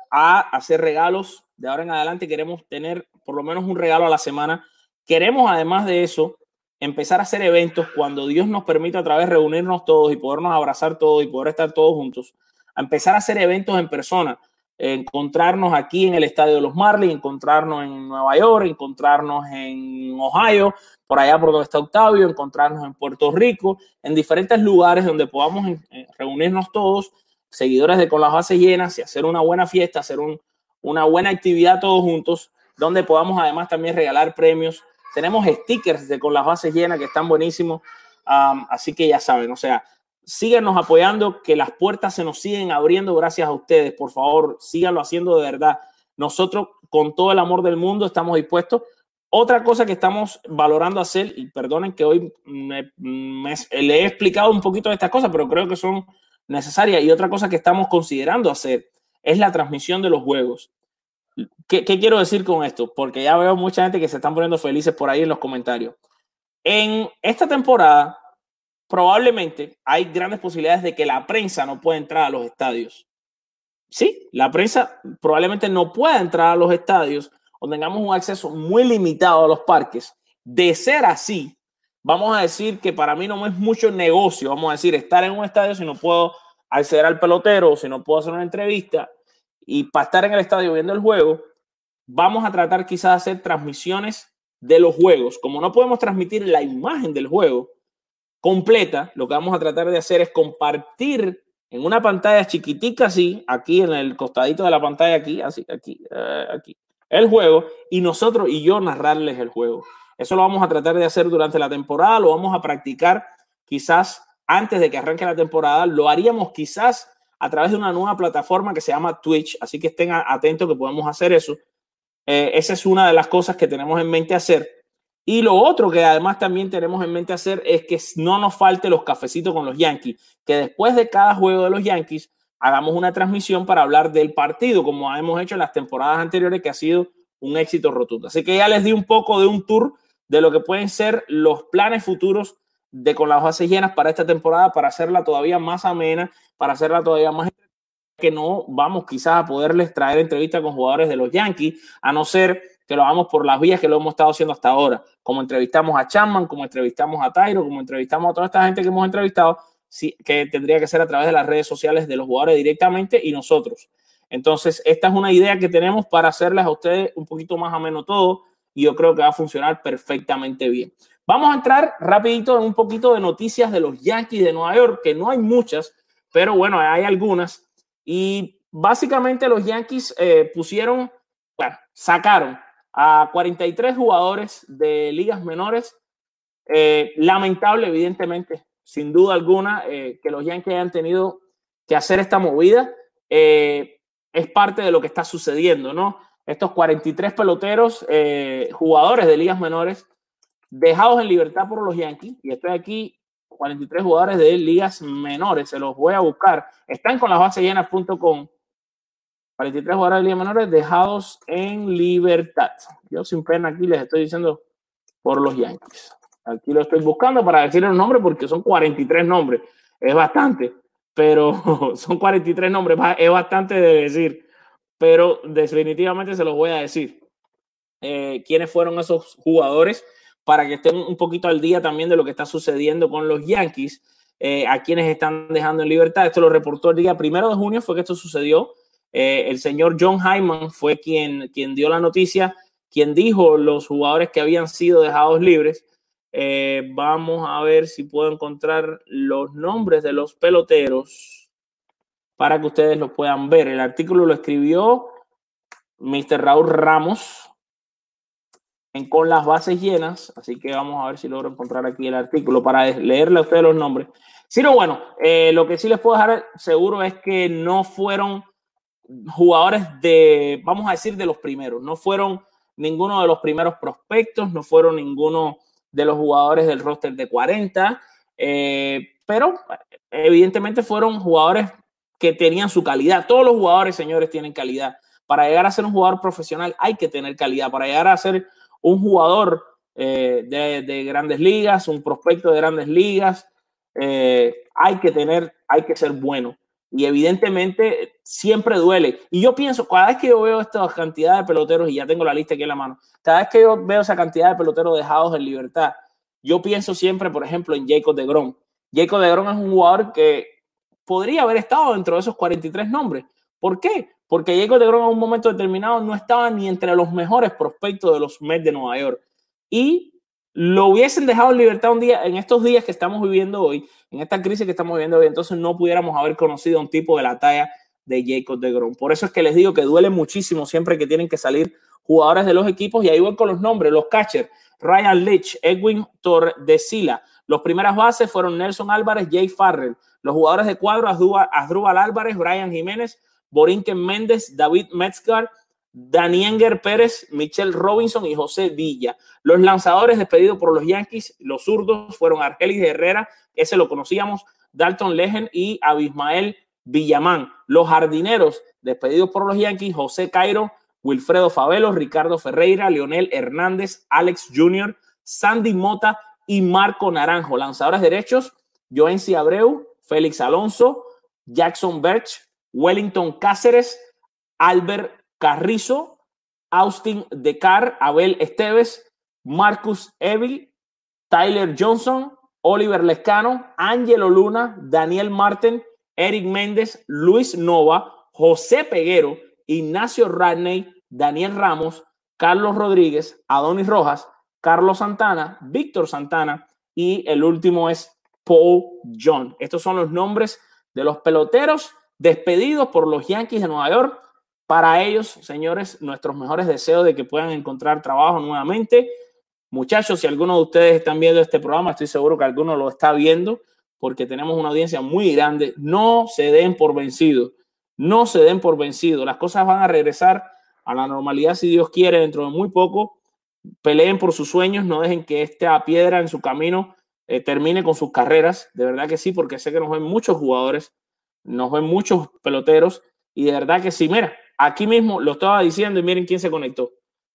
a hacer regalos. De ahora en adelante queremos tener por lo menos un regalo a la semana. Queremos además de eso empezar a hacer eventos cuando Dios nos permita otra vez reunirnos todos y podernos abrazar todos y poder estar todos juntos. A empezar a hacer eventos en persona encontrarnos aquí en el estadio de los Marlins, encontrarnos en Nueva York, encontrarnos en Ohio, por allá por donde está Octavio, encontrarnos en Puerto Rico, en diferentes lugares donde podamos eh, reunirnos todos, seguidores de Con las Bases Llenas y hacer una buena fiesta, hacer un, una buena actividad todos juntos, donde podamos además también regalar premios. Tenemos stickers de Con las Bases Llenas que están buenísimos, así que ya saben, o sea, síganos apoyando, que las puertas se nos siguen abriendo gracias a ustedes. Por favor, síganlo haciendo de verdad. Nosotros, con todo el amor del mundo, estamos dispuestos. Otra cosa que estamos valorando hacer, y perdonen que hoy me, le he explicado un poquito de estas cosas, pero creo que son necesarias. Y otra cosa que estamos considerando hacer es la transmisión de los juegos. ¿Qué, ¿Qué, quiero decir con esto? Porque ya veo mucha gente que se están poniendo felices por ahí en los comentarios. En esta temporada probablemente hay grandes posibilidades de que la prensa no pueda entrar a los estadios. Sí, la prensa probablemente no pueda entrar a los estadios o tengamos un acceso muy limitado a los parques. De ser así, vamos a decir que para mí no es mucho negocio, vamos a decir, estar en un estadio si no puedo acceder al pelotero, si no puedo hacer una entrevista y para estar en el estadio viendo el juego, vamos a tratar quizás de hacer transmisiones de los juegos. Como no podemos transmitir la imagen del juego, completa, lo que vamos a tratar de hacer es compartir en una pantalla chiquitica así, aquí en el costadito de la pantalla, aquí, así, aquí, uh, aquí, el juego, y nosotros y yo narrarles el juego. Eso lo vamos a tratar de hacer durante la temporada, lo vamos a practicar quizás antes de que arranque la temporada, lo haríamos quizás a través de una nueva plataforma que se llama Twitch, así que estén atentos que podemos hacer eso. Eh, esa es una de las cosas que tenemos en mente hacer. Y lo otro que además también tenemos en mente hacer es que no nos falte los cafecitos con los Yankees, que después de cada juego de los Yankees hagamos una transmisión para hablar del partido, como hemos hecho en las temporadas anteriores, que ha sido un éxito rotundo. Así que ya les di un poco de un tour de lo que pueden ser los planes futuros de con las bases llenas para esta temporada, para hacerla todavía más amena, para hacerla todavía más que no vamos quizás a poderles traer entrevistas con jugadores de los Yankees, a no ser que lo hagamos por las vías que lo hemos estado haciendo hasta ahora, como entrevistamos a Chapman, como entrevistamos a Tyro, como entrevistamos a toda esta gente que hemos entrevistado, que tendría que ser a través de las redes sociales de los jugadores directamente y nosotros. Entonces, esta es una idea que tenemos para hacerles a ustedes un poquito más ameno todo y yo creo que va a funcionar perfectamente bien. Vamos a entrar rapidito en un poquito de noticias de los Yankees de Nueva York, que no hay muchas, pero bueno, hay algunas. Y básicamente los Yankees eh, pusieron, bueno, sacaron a 43 jugadores de ligas menores. Eh, lamentable, evidentemente, sin duda alguna, eh, que los Yankees hayan tenido que hacer esta movida. es parte de lo que está sucediendo, ¿no? Estos 43 peloteros, jugadores de ligas menores, dejados en libertad por los Yankees, y estoy aquí 43 jugadores de ligas menores, se los voy a buscar. Están con las bases llenas.com. 43 jugadores de ligas menores dejados en libertad. Yo sin pena aquí les estoy diciendo por los Yankees. Aquí lo estoy buscando para decir el nombre porque son 43 nombres. Es bastante, pero son 43 nombres. Es bastante de decir, pero definitivamente se los voy a decir. Eh, ¿Quiénes fueron esos jugadores? Para que estén un poquito al día también de lo que está sucediendo con los Yankees, eh, a quienes están dejando en libertad. Esto lo reportó el día primero de junio, fue que esto sucedió. Eh, el señor John Hyman fue quien, quien dio la noticia, quien dijo los jugadores que habían sido dejados libres. Eh, vamos a ver si puedo encontrar los nombres de los peloteros para que ustedes lo puedan ver. El artículo lo escribió Mr. Raúl Ramos, con las bases llenas, así que vamos a ver si logro encontrar aquí el artículo para leerle a ustedes los nombres. Si no, bueno, eh, lo que sí les puedo dejar seguro es que no fueron jugadores de, vamos a decir, de los primeros, no fueron ninguno de los primeros prospectos, no fueron ninguno de los jugadores del roster de 40, eh, pero evidentemente fueron jugadores que tenían su calidad. Todos los jugadores, señores, tienen calidad. Para llegar a ser un jugador profesional hay que tener calidad. Para llegar a ser un jugador eh, de, grandes ligas, un prospecto de grandes ligas, eh, hay que tener, hay que ser bueno. Y evidentemente siempre duele. Y yo pienso, cada vez que yo veo esta cantidad de peloteros, y ya tengo la lista aquí en la mano, cada vez que yo veo esa cantidad de peloteros dejados en libertad, yo pienso siempre, por ejemplo, en Jacob de Grom. Jacob de Grom es un jugador que podría haber estado dentro de esos 43 nombres. ¿Por qué? Porque Jacob de Grom en un momento determinado no estaba ni entre los mejores prospectos de los Mets de Nueva York. Y lo hubiesen dejado en libertad un día, en estos días que estamos viviendo hoy, en esta crisis que estamos viviendo hoy, entonces no pudiéramos haber conocido a un tipo de la talla de Jacob de Grom. Por eso es que les digo que duele muchísimo siempre que tienen que salir jugadores de los equipos y ahí voy con los nombres, los catchers, Ryan Leach, Edwin Torresila. Los primeras bases fueron Nelson Álvarez, Jay Farrell. Los jugadores de cuadro, Asdrúbal Álvarez, Brian Jiménez, Borinquen Méndez, David Metzgar, Danienger Pérez, Michelle Robinson y José Villa. Los lanzadores despedidos por los Yankees, los zurdos, fueron Argelis Herrera, ese lo conocíamos, Dalton Legen y Abismael Villamán. Los jardineros despedidos por los Yankees, José Cairo, Wilfredo Favelo, Ricardo Ferreira, Leonel Hernández, Alex Jr., Sandy Mota y Marco Naranjo. Lanzadores derechos, Joensi Abreu, Félix Alonso, Jackson Birch, Wellington Cáceres, Albert Carrizo, Austin Decar, Abel Esteves, Marcus Evil, Tyler Johnson, Oliver Lescano, Angelo Luna, Daniel Martin, Eric Méndez, Luis Nova, José Peguero, Ignacio Radney, Daniel Ramos, Carlos Rodríguez, Adonis Rojas, Carlos Santana, Víctor Santana y el último es Paul John. Estos son los nombres de los peloteros despedidos por los Yankees de Nueva York. Para ellos, señores, nuestros mejores deseos de que puedan encontrar trabajo nuevamente. Muchachos, si alguno de ustedes están viendo este programa, estoy seguro que alguno lo está viendo porque tenemos una audiencia muy grande. No se den por vencidos. No se den por vencidos. Las cosas van a regresar a la normalidad si Dios quiere dentro de muy poco. Peleen por sus sueños, no dejen que esta piedra en su camino eh, termine con sus carreras. De verdad que sí, porque sé que nos ven muchos jugadores nos ven muchos peloteros y de verdad que sí, mira, aquí mismo lo estaba diciendo y miren quién se conectó.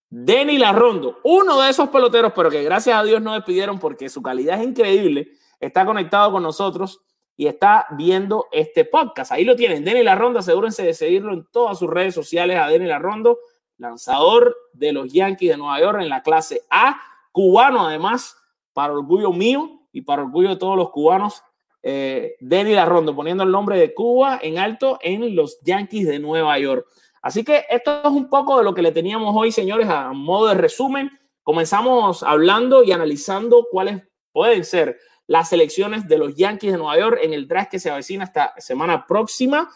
Denny Larrondo, uno de esos peloteros, pero que gracias a Dios no despidieron porque su calidad es increíble, está conectado con nosotros y está viendo este podcast. Ahí lo tienen, Denny Larrondo, asegúrense de seguirlo en todas sus redes sociales a Denny Larrondo, lanzador de los Yankees de Nueva York en la clase A, cubano además, para orgullo mío y para orgullo de todos los cubanos eh, Denny Larrondo poniendo el nombre de Cuba en alto en los Yankees de Nueva York. Así que esto es un poco de lo que le teníamos hoy, señores, a modo de resumen. Comenzamos hablando y analizando cuáles pueden ser las selecciones de los Yankees de Nueva York en el draft que se avecina esta semana próxima.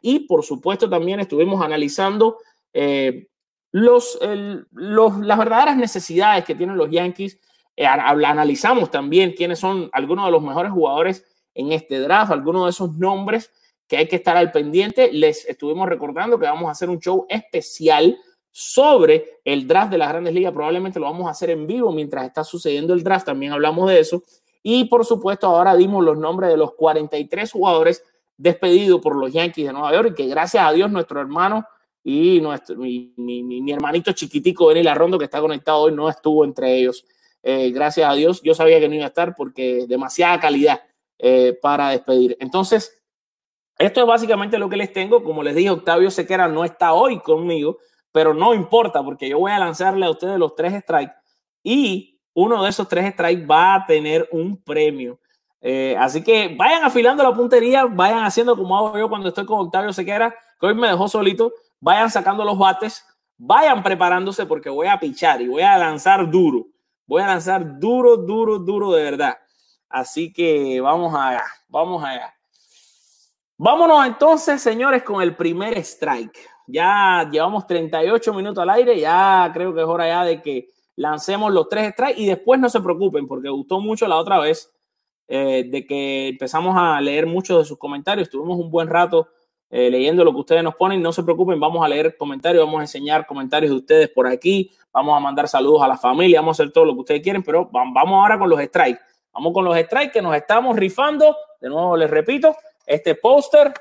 Y por supuesto también estuvimos analizando eh, los, el, los, las verdaderas necesidades que tienen los Yankees. Eh, analizamos también quiénes son algunos de los mejores jugadores en este draft, algunos de esos nombres que hay que estar al pendiente. Les estuvimos recordando que vamos a hacer un show especial sobre el draft de las grandes ligas. Probablemente lo vamos a hacer en vivo mientras está sucediendo el draft. También hablamos de eso. Y por supuesto, ahora dimos los nombres de los 43 jugadores despedidos por los Yankees de Nueva York y que gracias a Dios nuestro hermano y nuestro, mi, hermanito chiquitico, Benny Larrondo, que está conectado hoy, no estuvo entre ellos. Eh, gracias a Dios, yo sabía que no iba a estar porque demasiada calidad eh, para despedir. Entonces, esto es básicamente lo que les tengo. Como les dije, Octavio Sequera no está hoy conmigo, pero no importa porque yo voy a lanzarle a ustedes los tres strikes y uno de esos tres strikes va a tener un premio. Eh, así que vayan afilando la puntería, vayan haciendo como hago yo cuando estoy con Octavio Sequera, que hoy me dejó solito, vayan sacando los bates, vayan preparándose porque voy a pichar y voy a lanzar duro. Voy a lanzar duro, duro, duro de verdad. Así que vamos allá, vamos allá. Vámonos entonces, señores, con el primer strike. Ya llevamos 38 minutos al aire, ya creo que es hora ya de que lancemos los tres strikes y después no se preocupen porque gustó mucho la otra vez eh, de que empezamos a leer muchos de sus comentarios. Tuvimos un buen rato eh, leyendo lo que ustedes nos ponen. No se preocupen, vamos a leer comentarios, vamos a enseñar comentarios de ustedes por aquí, vamos a mandar saludos a la familia, vamos a hacer todo lo que ustedes quieren, pero vamos ahora con los strikes. Vamos con los strikes que nos estamos rifando. De nuevo les repito, este póster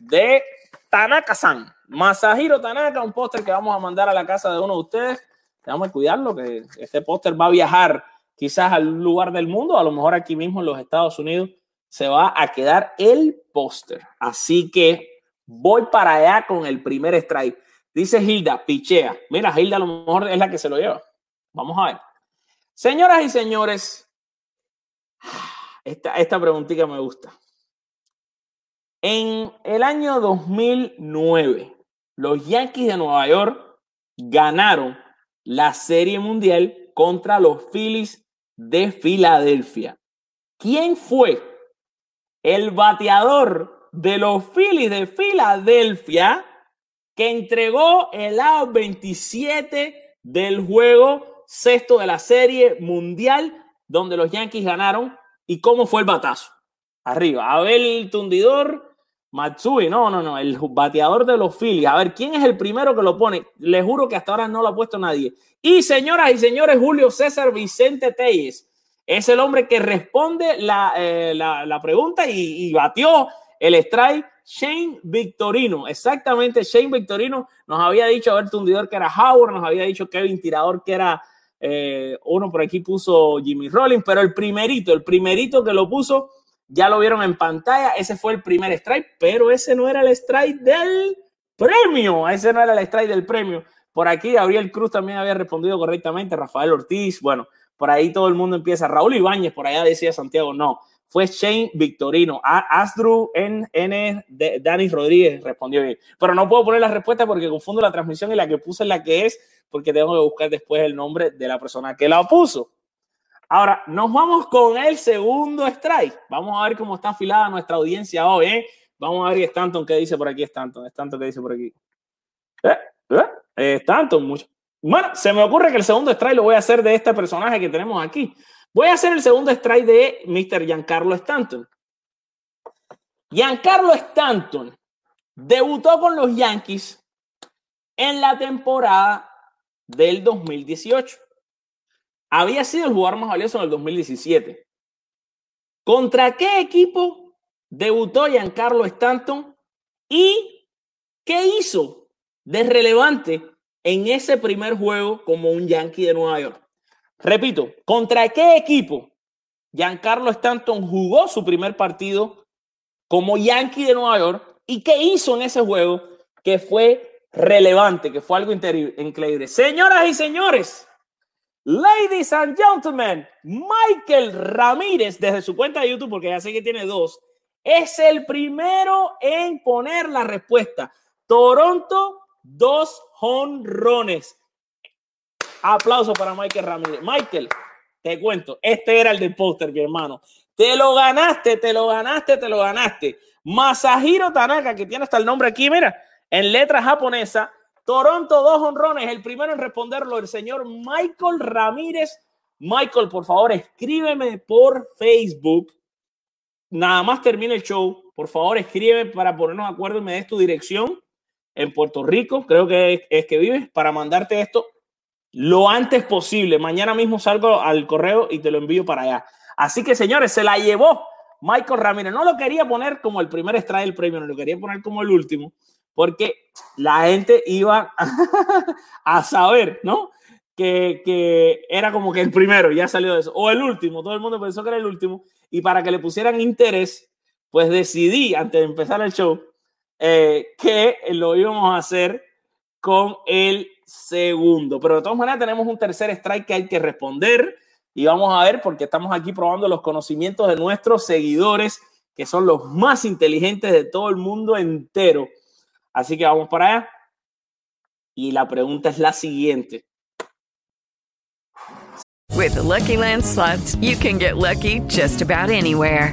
de Tanaka-san. Masahiro Tanaka, un póster que vamos a mandar a la casa de uno de ustedes. Tenemos que cuidarlo, que este póster va a viajar quizás al lugar del mundo, a lo mejor aquí mismo en los Estados Unidos se va a quedar el póster. Así que voy para allá con el primer strike. Dice Hilda, pichea. Mira, Hilda a lo mejor es la que se lo lleva. Vamos a ver. Señoras y señores, esta, esta preguntita me gusta. En el año 2009, los Yankees de Nueva York ganaron la Serie Mundial contra los Phillies de Filadelfia. ¿Quién fue el bateador de los Phillies de Filadelfia que entregó el out 27 del juego sexto de la Serie Mundial donde los Yankees ganaron? ¿Y cómo fue el batazo? Arriba, Abel Tundidor, Matsui, no, no, no, el bateador de los Phillies. A ver, ¿quién es el primero que lo pone? Le juro que hasta ahora no lo ha puesto nadie. Y señoras y señores, Julio César Vicente Telles es el hombre que responde la, eh, la, pregunta y, batió el strike. Shane Victorino, exactamente, Shane Victorino nos había dicho, a ver, Tundidor que era Howard, nos había dicho Kevin Tirador que era eh, uno por aquí puso Jimmy Rollins, pero el primerito, el primerito que lo puso ya lo vieron en pantalla, ese fue el primer strike, pero ese no era el strike del premio, ese no era el strike del premio. Por aquí Gabriel Cruz también había respondido correctamente, Rafael Ortiz, bueno, por ahí todo el mundo empieza, Raúl Ibáñez, por allá decía Santiago, no, fue Shane Victorino, Asdru N, N Dani Rodríguez respondió bien, pero no puedo poner la respuesta porque confundo la transmisión y la que puse es la que es, porque tengo que buscar después el nombre de la persona que la puso. Ahora, nos vamos con el segundo strike. Vamos a ver cómo está afilada nuestra audiencia hoy. ¿eh? Vamos a ver Stanton qué dice por aquí. Stanton, Stanton qué dice por aquí. Eh, eh, eh, Stanton, mucho. Bueno, se me ocurre que el segundo strike lo voy a hacer de este personaje que tenemos aquí. Voy a hacer el segundo strike de Mr. Giancarlo Stanton. Giancarlo Stanton debutó con los Yankees en la temporada del 2018 había sido el jugador más valioso en el 2017. ¿Contra qué equipo debutó Giancarlo Stanton y qué hizo de relevante en ese primer juego como un Yankee de Nueva York? Repito, ¿contra qué equipo Giancarlo Stanton jugó su primer partido como Yankee de Nueva York y qué hizo en ese juego que fue relevante, que fue algo increíble? Señoras y señores, Ladies and gentlemen, Michael Ramírez, desde su cuenta de YouTube, porque ya sé que tiene dos, es el primero en poner la respuesta. Toronto, dos honrones. Aplauso para Michael Ramírez. Michael, te cuento, este era el del póster, mi hermano. Te lo ganaste, te lo ganaste, te lo ganaste. Masahiro Tanaka, que tiene hasta el nombre aquí, mira, en letra japonesa. Toronto, dos honrones. El primero en responderlo, el señor Michael Ramírez. Michael, por favor, escríbeme por Facebook. Nada más termine el show. Por favor, escríbeme para ponernos de acuerdo y me des tu dirección en Puerto Rico. Creo que es, es que vives para mandarte esto lo antes posible. Mañana mismo salgo al correo y te lo envío para allá. Así que, señores, se la llevó Michael Ramírez. No lo quería poner como el primer extrae del premio, no lo quería poner como el último, porque la gente iba a saber, ¿no? Que, que, era como que el primero, ya salió de eso, o el último, todo el mundo pensó que era el último, y para que le pusieran interés, pues decidí, antes de empezar el show, eh, que lo íbamos a hacer con el segundo. Pero de todas maneras tenemos un tercer strike que hay que responder y vamos a ver porque estamos aquí probando los conocimientos de nuestros seguidores, que son los más inteligentes de todo el mundo entero. Así que vamos para allá. Y la pregunta es la siguiente. With the Lucky Land slots, you can get lucky just about anywhere.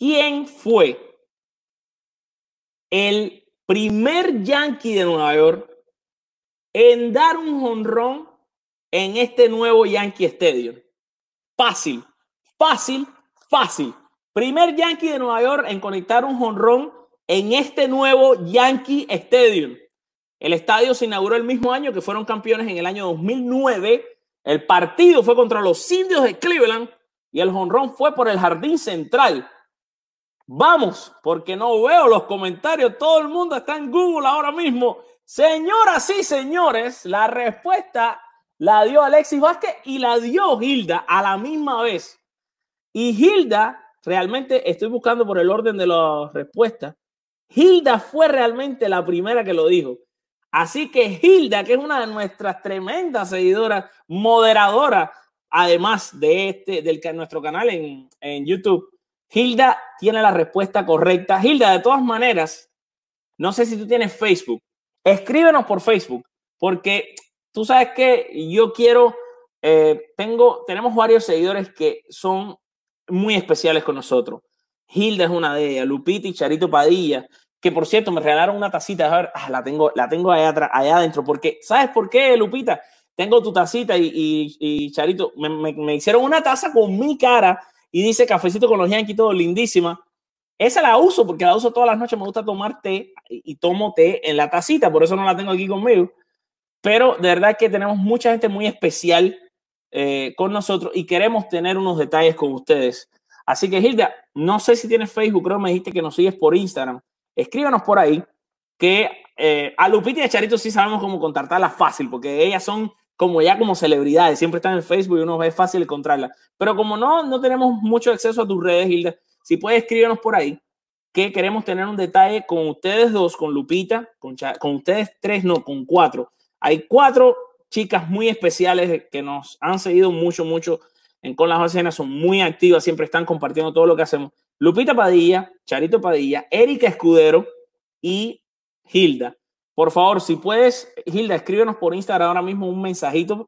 ¿Quién fue el primer Yankee de Nueva York en dar un jonrón en este nuevo Yankee Stadium? Fácil, fácil, fácil. Primer Yankee de Nueva York en conectar un jonrón en este nuevo Yankee Stadium. El estadio se inauguró el mismo año que fueron campeones en el año 2009. El partido fue contra los indios de Cleveland y el jonrón fue por el jardín central. Vamos, porque no veo los comentarios. Todo el mundo está en Google ahora mismo. Señoras y señores, la respuesta la dio Alexis Vázquez y la dio Hilda a la misma vez. Y Hilda, realmente estoy buscando por el orden de las respuestas. Hilda fue realmente la primera que lo dijo. Así que Hilda, que es una de nuestras tremendas seguidoras, moderadora, además de este, del nuestro canal en, en YouTube, Hilda tiene la respuesta correcta. Hilda, de todas maneras, no sé si tú tienes Facebook. Escríbenos por Facebook, porque tú sabes que yo quiero, eh, tengo, tenemos varios seguidores que son muy especiales con nosotros. Hilda es una de ellas, Lupita y Charito Padilla, que por cierto me regalaron una tacita, a ver, ah, la tengo, la tengo allá, atrás, allá adentro, porque ¿sabes por qué, Lupita? Tengo tu tacita y, Charito, me, me, me, hicieron una taza con mi cara y dice cafecito con los Yankees, todo lindísima. Esa la uso porque la uso todas las noches, me gusta tomar té y, tomo té en la tacita, por eso no la tengo aquí conmigo. Pero de verdad que tenemos mucha gente muy especial eh, con nosotros y queremos tener unos detalles con ustedes. Así que, Hilda, no sé si tienes Facebook, creo que me dijiste que nos sigues por Instagram. Escríbanos por ahí que eh, a Lupita y a Charito sí sabemos cómo contactarlas fácil, porque ellas son como ya como celebridades, siempre están en Facebook y uno ve fácil encontrarlas. Pero como no, no tenemos mucho acceso a tus redes, Hilda, si puedes escribirnos por ahí, que queremos tener un detalle con ustedes dos, con Lupita, con, con ustedes tres, no, con cuatro. Hay cuatro chicas muy especiales que nos han seguido mucho, mucho en Con las Bacenas, son muy activas, siempre están compartiendo todo lo que hacemos. Lupita Padilla, Charito Padilla, Erika Escudero y Hilda. Por favor, si puedes, Hilda, escríbenos por Instagram ahora mismo un mensajito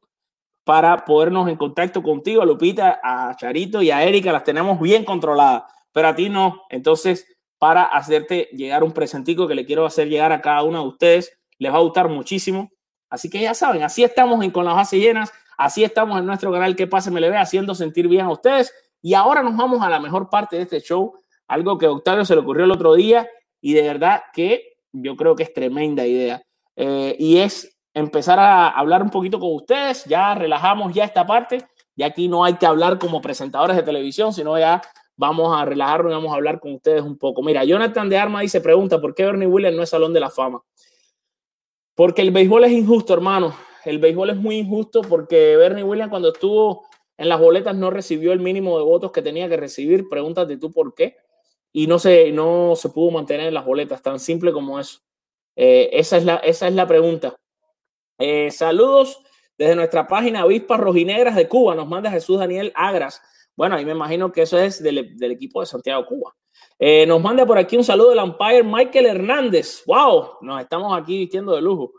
para podernos en contacto contigo, a Lupita, a Charito y a Erika, las tenemos bien controladas, pero a ti no. Entonces, para hacerte llegar un presentico que le quiero hacer llegar a cada uno de ustedes, les va a gustar muchísimo. Así que ya saben, así estamos en Con las Bases Llenas, así estamos en nuestro canal Que Pase Me Le Ve, haciendo sentir bien a ustedes. Y ahora nos vamos a la mejor parte de este show, algo que a Octavio se le ocurrió el otro día y de verdad que yo creo que es tremenda idea. Eh, y es empezar a hablar un poquito con ustedes, ya relajamos ya esta parte, ya aquí no hay que hablar como presentadores de televisión, sino ya vamos a relajarnos y vamos a hablar con ustedes un poco. Mira, Jonathan de Arma dice, pregunta, ¿por qué Bernie Williams no es Salón de la Fama? Porque el béisbol es injusto, hermano. El béisbol es muy injusto porque Bernie Williams cuando estuvo en las boletas no recibió el mínimo de votos que tenía que recibir. Pregúntate tú por qué. Y no se, no se pudo mantener en las boletas, tan simple como eso. Eh, esa, es la, esa es la pregunta. Eh, saludos desde nuestra página Avispas Rojinegras de Cuba. Nos manda Jesús Daniel Agras. Bueno, ahí me imagino que eso es del, del equipo de Santiago, Cuba. Eh, nos manda por aquí un saludo del umpire Michael Hernández. ¡Wow! Nos estamos aquí vistiendo de lujo.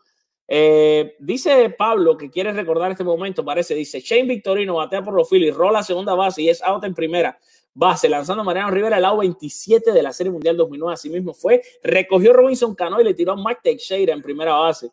Dice Pablo que quiere recordar este momento, parece, dice Shane Victorino batea por los Phillies, rola segunda base y es out en primera base, lanzando a Mariano Rivera al lado 27 de la Serie Mundial 2009. Así mismo fue, recogió Robinson Cano y le tiró a Mike Teixeira en primera base.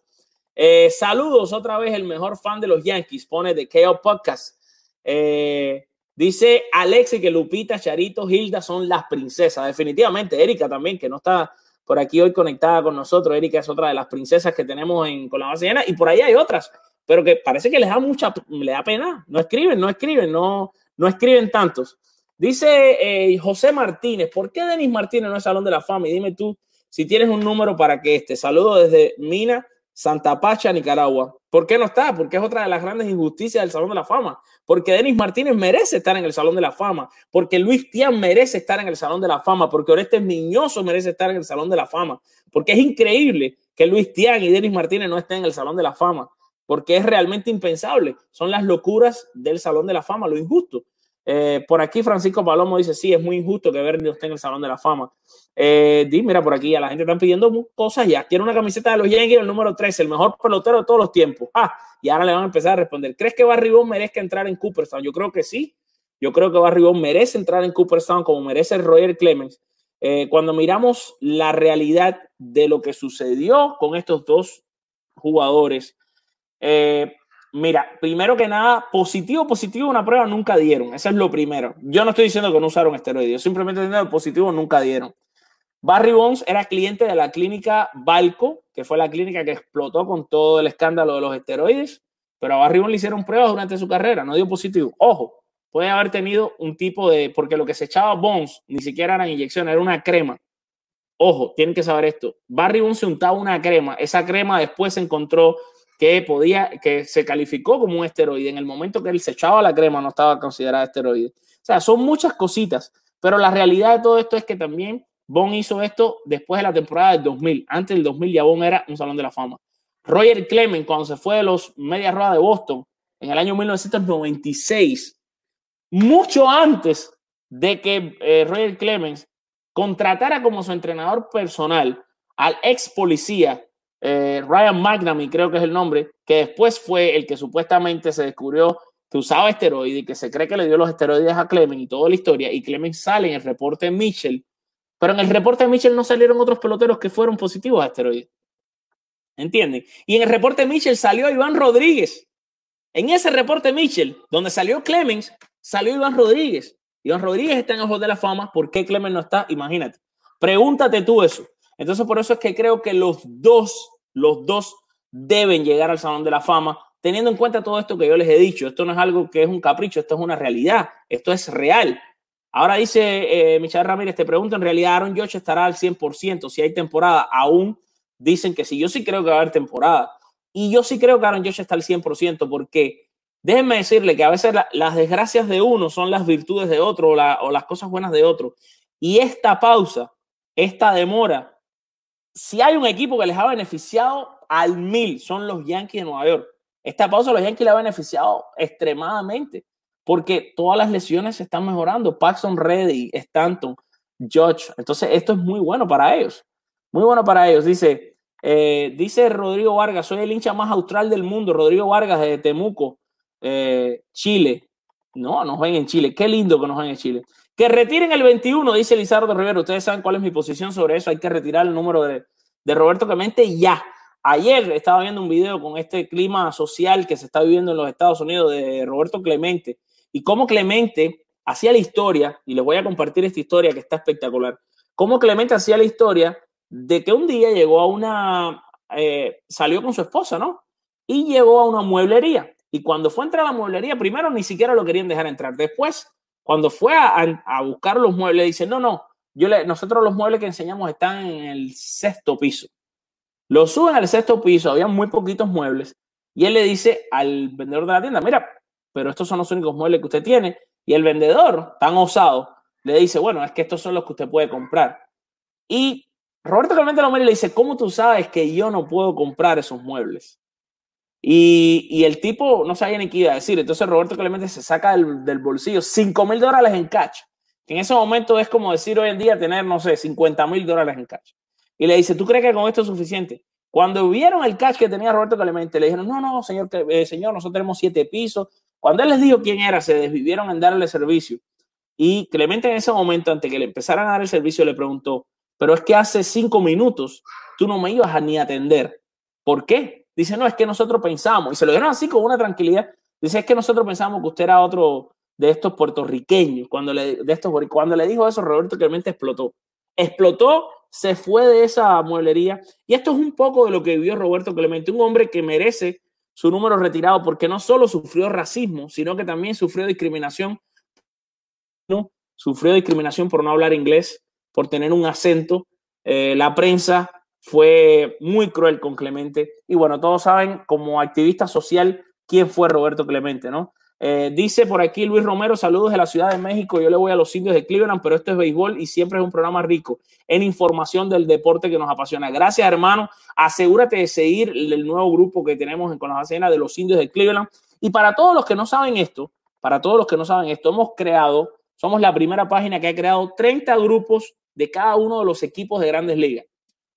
Eh, saludos otra vez, el mejor fan de los Yankees, pone de KO Podcast. Eh, dice Alexi que Lupita, Charito, Hilda son las princesas. Definitivamente, Erika también, que no está por aquí hoy conectada con nosotros. Erika es otra de las princesas que tenemos en, con la base llena y por ahí hay otras, pero que parece que les da mucha, le da pena. No escriben, no escriben, no, no escriben tantos. Dice eh, José Martínez, ¿por qué Denis Martínez no es Salón de la Fama? Y dime tú si tienes un número para que este. Saludo desde Mina, Santa Pacha, Nicaragua. ¿Por qué no está? Porque es otra de las grandes injusticias del Salón de la Fama. Porque Denis Martínez merece estar en el Salón de la Fama. Porque Luis Tian merece estar en el Salón de la Fama. Porque Orestes Miñoso merece estar en el Salón de la Fama. Porque es increíble que Luis Tian y Denis Martínez no estén en el Salón de la Fama. Porque es realmente impensable. Son las locuras del Salón de la Fama, lo injusto. Eh, por aquí Francisco Palomo dice, sí, es muy injusto que Bernie esté en el Salón de la Fama. Eh, di, mira, por aquí a la gente están pidiendo cosas ya. Quiere una camiseta de los Yankees, el número 13, el mejor pelotero de todos los tiempos. Ah, y ahora le van a empezar a responder. ¿Crees que Barry Bonds merezca entrar en Cooperstown? Yo creo que sí. Yo creo que Barry Bonds merece entrar en Cooperstown como merece Roger Clemens. Eh, cuando miramos la realidad de lo que sucedió con estos dos jugadores, eh, Mira, primero que nada, positivo, positivo, una prueba nunca dieron. Eso es lo primero. Yo no estoy diciendo que no usaron esteroides, yo simplemente diciendo positivo nunca dieron. Barry Bonds era cliente de la clínica Balco, que fue la clínica que explotó con todo el escándalo de los esteroides, pero a Barry Bonds le hicieron pruebas durante su carrera, no dio positivo. Ojo, puede haber tenido un tipo de, porque lo que se echaba Bonds ni siquiera eran inyecciones, era una crema. Ojo, tienen que saber esto. Barry Bonds se untaba una crema, esa crema después se encontró que podía, que se calificó como un esteroide. En el momento que él se echaba la crema no estaba considerada esteroide. O sea, son muchas cositas, pero la realidad de todo esto es que también Bon hizo esto después de la temporada del 2000. Antes del 2000 ya Bon era un salón de la fama. Roger Clemens, cuando se fue de los Medias Rojas de Boston en el año 1996, mucho antes de que eh, Roger Clemens contratara como su entrenador personal al ex policía eh, Ryan McNamee, creo que es el nombre, que después fue el que supuestamente se descubrió que usaba esteroides y que se cree que le dio los esteroides a Clemens y toda la historia, y Clemens sale en el reporte Mitchell, pero en el reporte Mitchell no salieron otros peloteros que fueron positivos a esteroides. ¿Entienden? Y en el reporte Mitchell salió Iván Rodríguez. En ese reporte Mitchell, donde salió Clemens, salió Iván Rodríguez. Iván Rodríguez está en Ojos de la Fama. ¿Por qué Clemens no está? Imagínate. Pregúntate tú eso. Entonces, por eso es que creo que los dos, los dos deben llegar al Salón de la Fama, teniendo en cuenta todo esto que yo les he dicho. Esto no es algo que es un capricho, esto es una realidad, esto es real. Ahora dice eh, Michelle Ramírez, te pregunto, en realidad Aaron Josh estará al 100%, si hay temporada, aún dicen que sí, yo sí creo que va a haber temporada. Y yo sí creo que Aaron Josh está al 100%, porque déjenme decirle que a veces las desgracias de uno son las virtudes de otro o, o las cosas buenas de otro. Y esta pausa, esta demora, si hay un equipo que les ha beneficiado al mil, son los Yankees de Nueva York. Esta pausa los Yankees les ha beneficiado extremadamente porque todas las lesiones se están mejorando. Paxton Reddy, Stanton, George. Entonces, esto es muy bueno para ellos. Muy bueno para ellos. Dice, eh, dice Rodrigo Vargas, soy el hincha más austral del mundo. Rodrigo Vargas de Temuco, eh, Chile. No, nos ven en Chile. Qué lindo que nos ven en Chile. Que retiren el 21, dice Lizardo Rivera. Ustedes saben cuál es mi posición sobre eso. Hay que retirar el número de, de Roberto Clemente ya. Ayer estaba viendo un video con este clima social que se está viviendo en los Estados Unidos de Roberto Clemente y cómo Clemente hacía la historia, y les voy a compartir esta historia que está espectacular, cómo Clemente hacía la historia de que un día llegó a una, eh, salió con su esposa, ¿no? Y llegó a una mueblería. Y cuando fue a entrar a la mueblería, primero ni siquiera lo querían dejar entrar. Después cuando fue a, buscar los muebles, dice, no, no, yo le, nosotros los muebles que enseñamos están en el sexto piso. Lo suben al sexto piso, había muy poquitos muebles. Y él le dice al vendedor de la tienda, mira, pero estos son los únicos muebles que usted tiene. Y el vendedor, tan osado, le dice, bueno, es que estos son los que usted puede comprar. Y Roberto Clemente le dice, ¿cómo tú sabes que yo no puedo comprar esos muebles? Y, el tipo no sabía ni qué iba a decir. Entonces Roberto Clemente se saca del, bolsillo 5 mil dólares en cash, en ese momento es como decir hoy en día tener, no sé, 50 mil dólares en cash. Y le dice, ¿tú crees que con esto es suficiente? Cuando vieron el cash que tenía Roberto Clemente, le dijeron, no, no, señor, eh, señor, nosotros tenemos siete pisos. Cuando él les dijo quién era, se desvivieron en darle servicio. Y Clemente en ese momento, antes que le empezaran a dar el servicio, le preguntó, pero es que hace cinco minutos tú no me ibas a ni atender. ¿Por qué? Dice, no, es que nosotros pensamos, y se lo dieron así con una tranquilidad, dice, es que nosotros pensamos que usted era otro de estos puertorriqueños. Cuando le, de estos, cuando le dijo eso, Roberto Clemente explotó. Explotó, se fue de esa mueblería. Y esto es un poco de lo que vivió Roberto Clemente, un hombre que merece su número retirado porque no solo sufrió racismo, sino que también sufrió discriminación. ¿no? Sufrió discriminación por no hablar inglés, por tener un acento. Eh, la prensa fue muy cruel con Clemente. Y bueno, todos saben como activista social quién fue Roberto Clemente, ¿no? Eh, dice por aquí Luis Romero, saludos de la Ciudad de México. Yo le voy a los indios de Cleveland, pero esto es béisbol y siempre es un programa rico en información del deporte que nos apasiona. Gracias, hermano. Asegúrate de seguir el nuevo grupo que tenemos en con las de los indios de Cleveland. Y para todos los que no saben esto, para todos los que no saben esto, hemos creado, somos la primera página que ha creado 30 grupos de cada uno de los equipos de grandes ligas.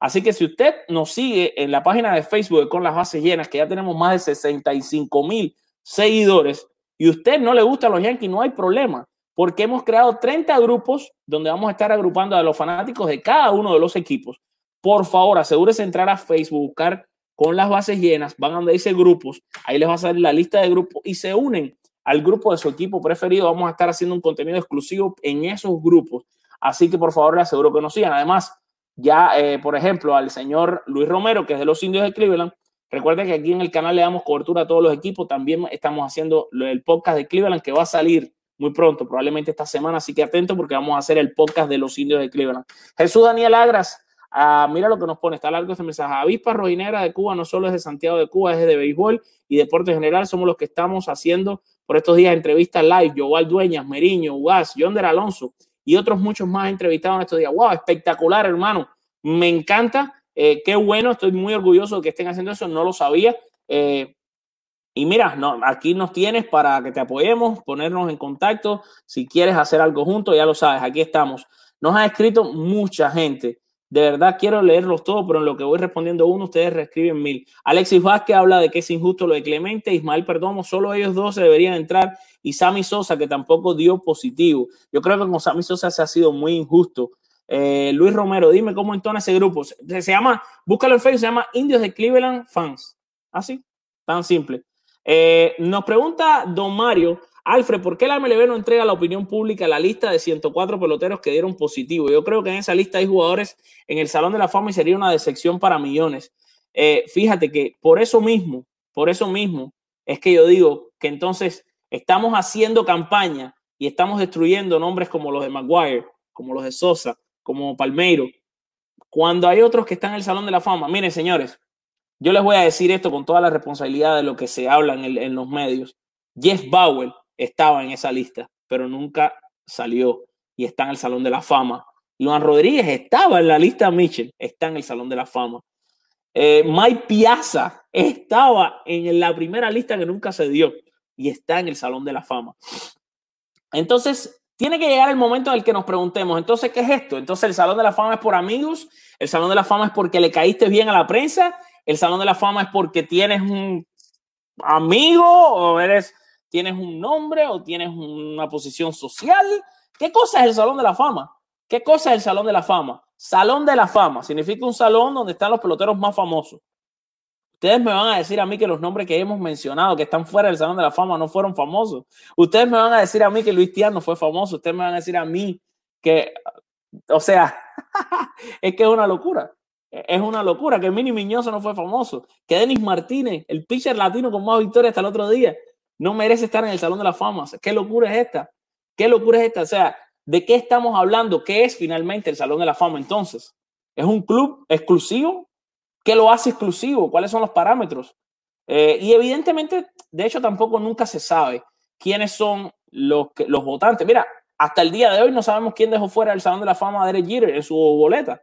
Así que si usted nos sigue en la página de Facebook con las bases llenas, que ya tenemos más de 65 mil seguidores, y usted no le gustan los Yankees, no hay problema, porque hemos creado 30 grupos donde vamos a estar agrupando a los fanáticos de cada uno de los equipos. Por favor, asegúrese de entrar a Facebook, buscar con las bases llenas, van a donde dice grupos, ahí les va a salir la lista de grupos y se unen al grupo de su equipo preferido. Vamos a estar haciendo un contenido exclusivo en esos grupos. Así que por favor, le aseguro que nos sigan. Además, ya, eh, por ejemplo, al señor Luis Romero, que es de los indios de Cleveland, recuerden que aquí en el canal le damos cobertura a todos los equipos. También estamos haciendo el podcast de Cleveland que va a salir muy pronto, probablemente esta semana. Así que atento porque vamos a hacer el podcast de los indios de Cleveland. Jesús Daniel Agras, ah, mira lo que nos pone, está largo este mensaje. Avispa Rojinegra de Cuba no solo es de Santiago de Cuba, es de béisbol y deporte en general. Somos los que estamos haciendo por estos días entrevistas live. Joval Dueñas, Meriño, Ugas, Yonder Alonso y otros muchos más entrevistados en estos días. ¡Wow! Espectacular, hermano. Me encanta. Eh, qué bueno, estoy muy orgulloso de que estén haciendo eso. No lo sabía. Eh, y mira, no, aquí nos tienes para que te apoyemos, ponernos en contacto. Si quieres hacer algo juntos, ya lo sabes, aquí estamos. Nos ha escrito mucha gente. De verdad quiero leerlos todos, pero en lo que voy respondiendo uno, ustedes reescriben mil. Alexis Vázquez habla de que es injusto lo de Clemente, Ismael Perdomo, solo ellos dos se deberían entrar y Sammy Sosa, que tampoco dio positivo. Yo creo que con Sammy Sosa se ha sido muy injusto. Eh, Luis Romero, dime cómo entona ese grupo. Se, llama, búscalo en Facebook, se llama Indios de Cleveland Fans. Así, tan simple. Eh, nos pregunta Don Mario, Alfred, ¿por qué la MLB no entrega a la opinión pública la lista de 104 peloteros que dieron positivo? Yo creo que en esa lista hay jugadores en el Salón de la Fama y sería una decepción para millones. Eh, fíjate que por eso mismo, por eso mismo, es que yo digo que entonces estamos haciendo campaña y estamos destruyendo nombres como los de Maguire, como los de Sosa, como Palmeiro, cuando hay otros que están en el Salón de la Fama. Miren, señores, yo les voy a decir esto con toda la responsabilidad de lo que se habla en, en los medios. Jeff Bauer estaba en esa lista, pero nunca salió y está en el Salón de la Fama. Luan Rodríguez estaba en la lista Mitchell, está en el Salón de la Fama. Eh, Mike Piazza estaba en la primera lista que nunca se dio y está en el Salón de la Fama. Entonces, tiene que llegar el momento en el que nos preguntemos, entonces, ¿qué es esto? Entonces, el Salón de la Fama es por amigos, el Salón de la Fama es porque le caíste bien a la prensa, el Salón de la Fama es porque tienes un amigo o eres, tienes un nombre o tienes una posición social. ¿Qué cosa es el Salón de la Fama? ¿Qué cosa es el Salón de la Fama? Salón de la Fama significa un salón donde están los peloteros más famosos. Ustedes me van a decir a mí que los nombres que hemos mencionado, que están fuera del Salón de la Fama, no fueron famosos. Ustedes me van a decir a mí que Luis Tiano fue famoso. Ustedes me van a decir a mí que, o sea, es que es una locura. Es una locura que Mini Miñoso no fue famoso. Que Denis Martínez, el pitcher latino con más victorias hasta el otro día, no merece estar en el Salón de la Fama. ¿Qué locura es esta? ¿Qué locura es esta? O sea, ¿de qué estamos hablando? ¿Qué es finalmente el Salón de la Fama entonces? ¿Es un club exclusivo? ¿Qué lo hace exclusivo? ¿Cuáles son los parámetros? Eh, y evidentemente, de hecho, tampoco nunca se sabe quiénes son los, los votantes. Mira, hasta el día de hoy no sabemos quién dejó fuera del Salón de la Fama a Derek Jeter en su boleta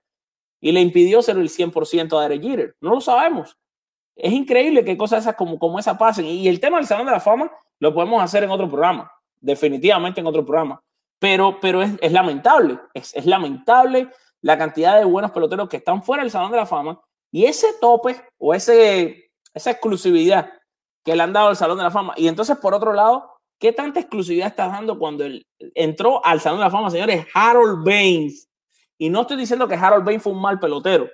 y le impidió ser el 100% a Derek Jeter. No lo sabemos. Es increíble que cosas esas como, como esa pasen. Y el tema del Salón de la Fama lo podemos hacer en otro programa, definitivamente en otro programa. Pero, pero es, lamentable, es, es lamentable la cantidad de buenos peloteros que están fuera del Salón de la Fama y ese tope o ese, esa exclusividad que le han dado al Salón de la Fama. Y entonces, por otro lado, ¿qué tanta exclusividad está dando cuando él entró al Salón de la Fama, señores? Harold Baines. Y no estoy diciendo que Harold Baines fue un mal pelotero,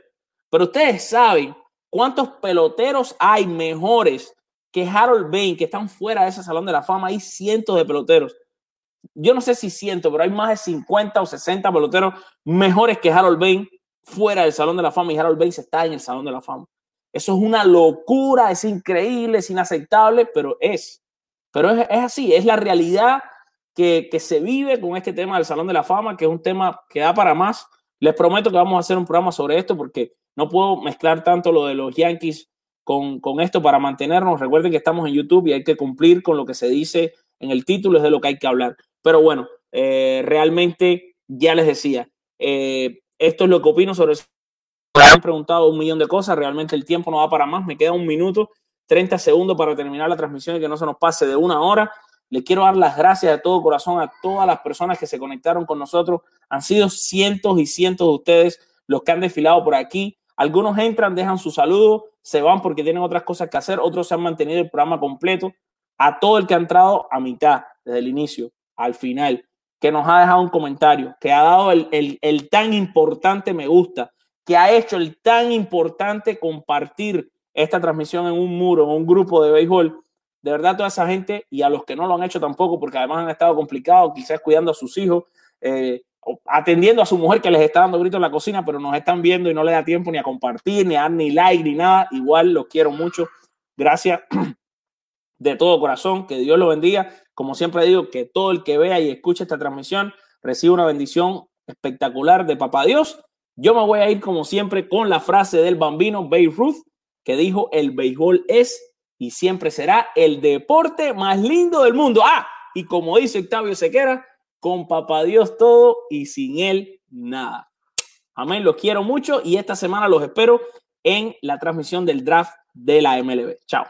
pero ustedes saben cuántos peloteros hay mejores que Harold Baines que están fuera de ese Salón de la Fama. Hay cientos de peloteros. Yo no sé si cientos, pero hay más de 50 o 60 peloteros mejores que Harold Baines fuera del Salón de la Fama y Harold Baines está en el Salón de la Fama. Eso es una locura, es increíble, es inaceptable, pero es. Pero es, es así, es la realidad que, que, se vive con este tema del Salón de la Fama, que es un tema que da para más. Les prometo que vamos a hacer un programa sobre esto porque no puedo mezclar tanto lo de los Yankees con, esto para mantenernos. Recuerden que estamos en YouTube y hay que cumplir con lo que se dice en el título, es de lo que hay que hablar. Pero bueno, eh, realmente ya les decía, eh, esto es lo que opino sobre me han preguntado un millón de cosas, realmente el tiempo no va para más, me queda un minuto, 30 segundos para terminar la transmisión y que no se nos pase de una hora. Le quiero dar las gracias de todo corazón a todas las personas que se conectaron con nosotros. Han sido cientos y cientos de ustedes los que han desfilado por aquí. Algunos entran, dejan su saludo, se van porque tienen otras cosas que hacer, otros se han mantenido el programa completo. A todo el que ha entrado a mitad, desde el inicio al final, que nos ha dejado un comentario, que ha dado el, el, el tan importante me gusta, que ha hecho el tan importante compartir esta transmisión en un muro, en un grupo de béisbol. De verdad, toda esa gente y a los que no lo han hecho tampoco, porque además han estado complicados, quizás cuidando a sus hijos, eh, atendiendo a su mujer que les está dando gritos en la cocina, pero nos están viendo y no le da tiempo ni a compartir, ni a dar ni like, ni nada. Igual los quiero mucho. Gracias de todo corazón. Que Dios lo bendiga. Como siempre digo, que todo el que vea y escuche esta transmisión reciba una bendición espectacular de Papá Dios yo me voy a ir como siempre con la frase del bambino Babe Ruth que dijo el béisbol es y siempre será el deporte más lindo del mundo. Ah, y como dice Octavio Sequera, con papá Dios todo y sin él nada. Amén, los quiero mucho y esta semana los espero en la transmisión del draft de la MLB. Chao.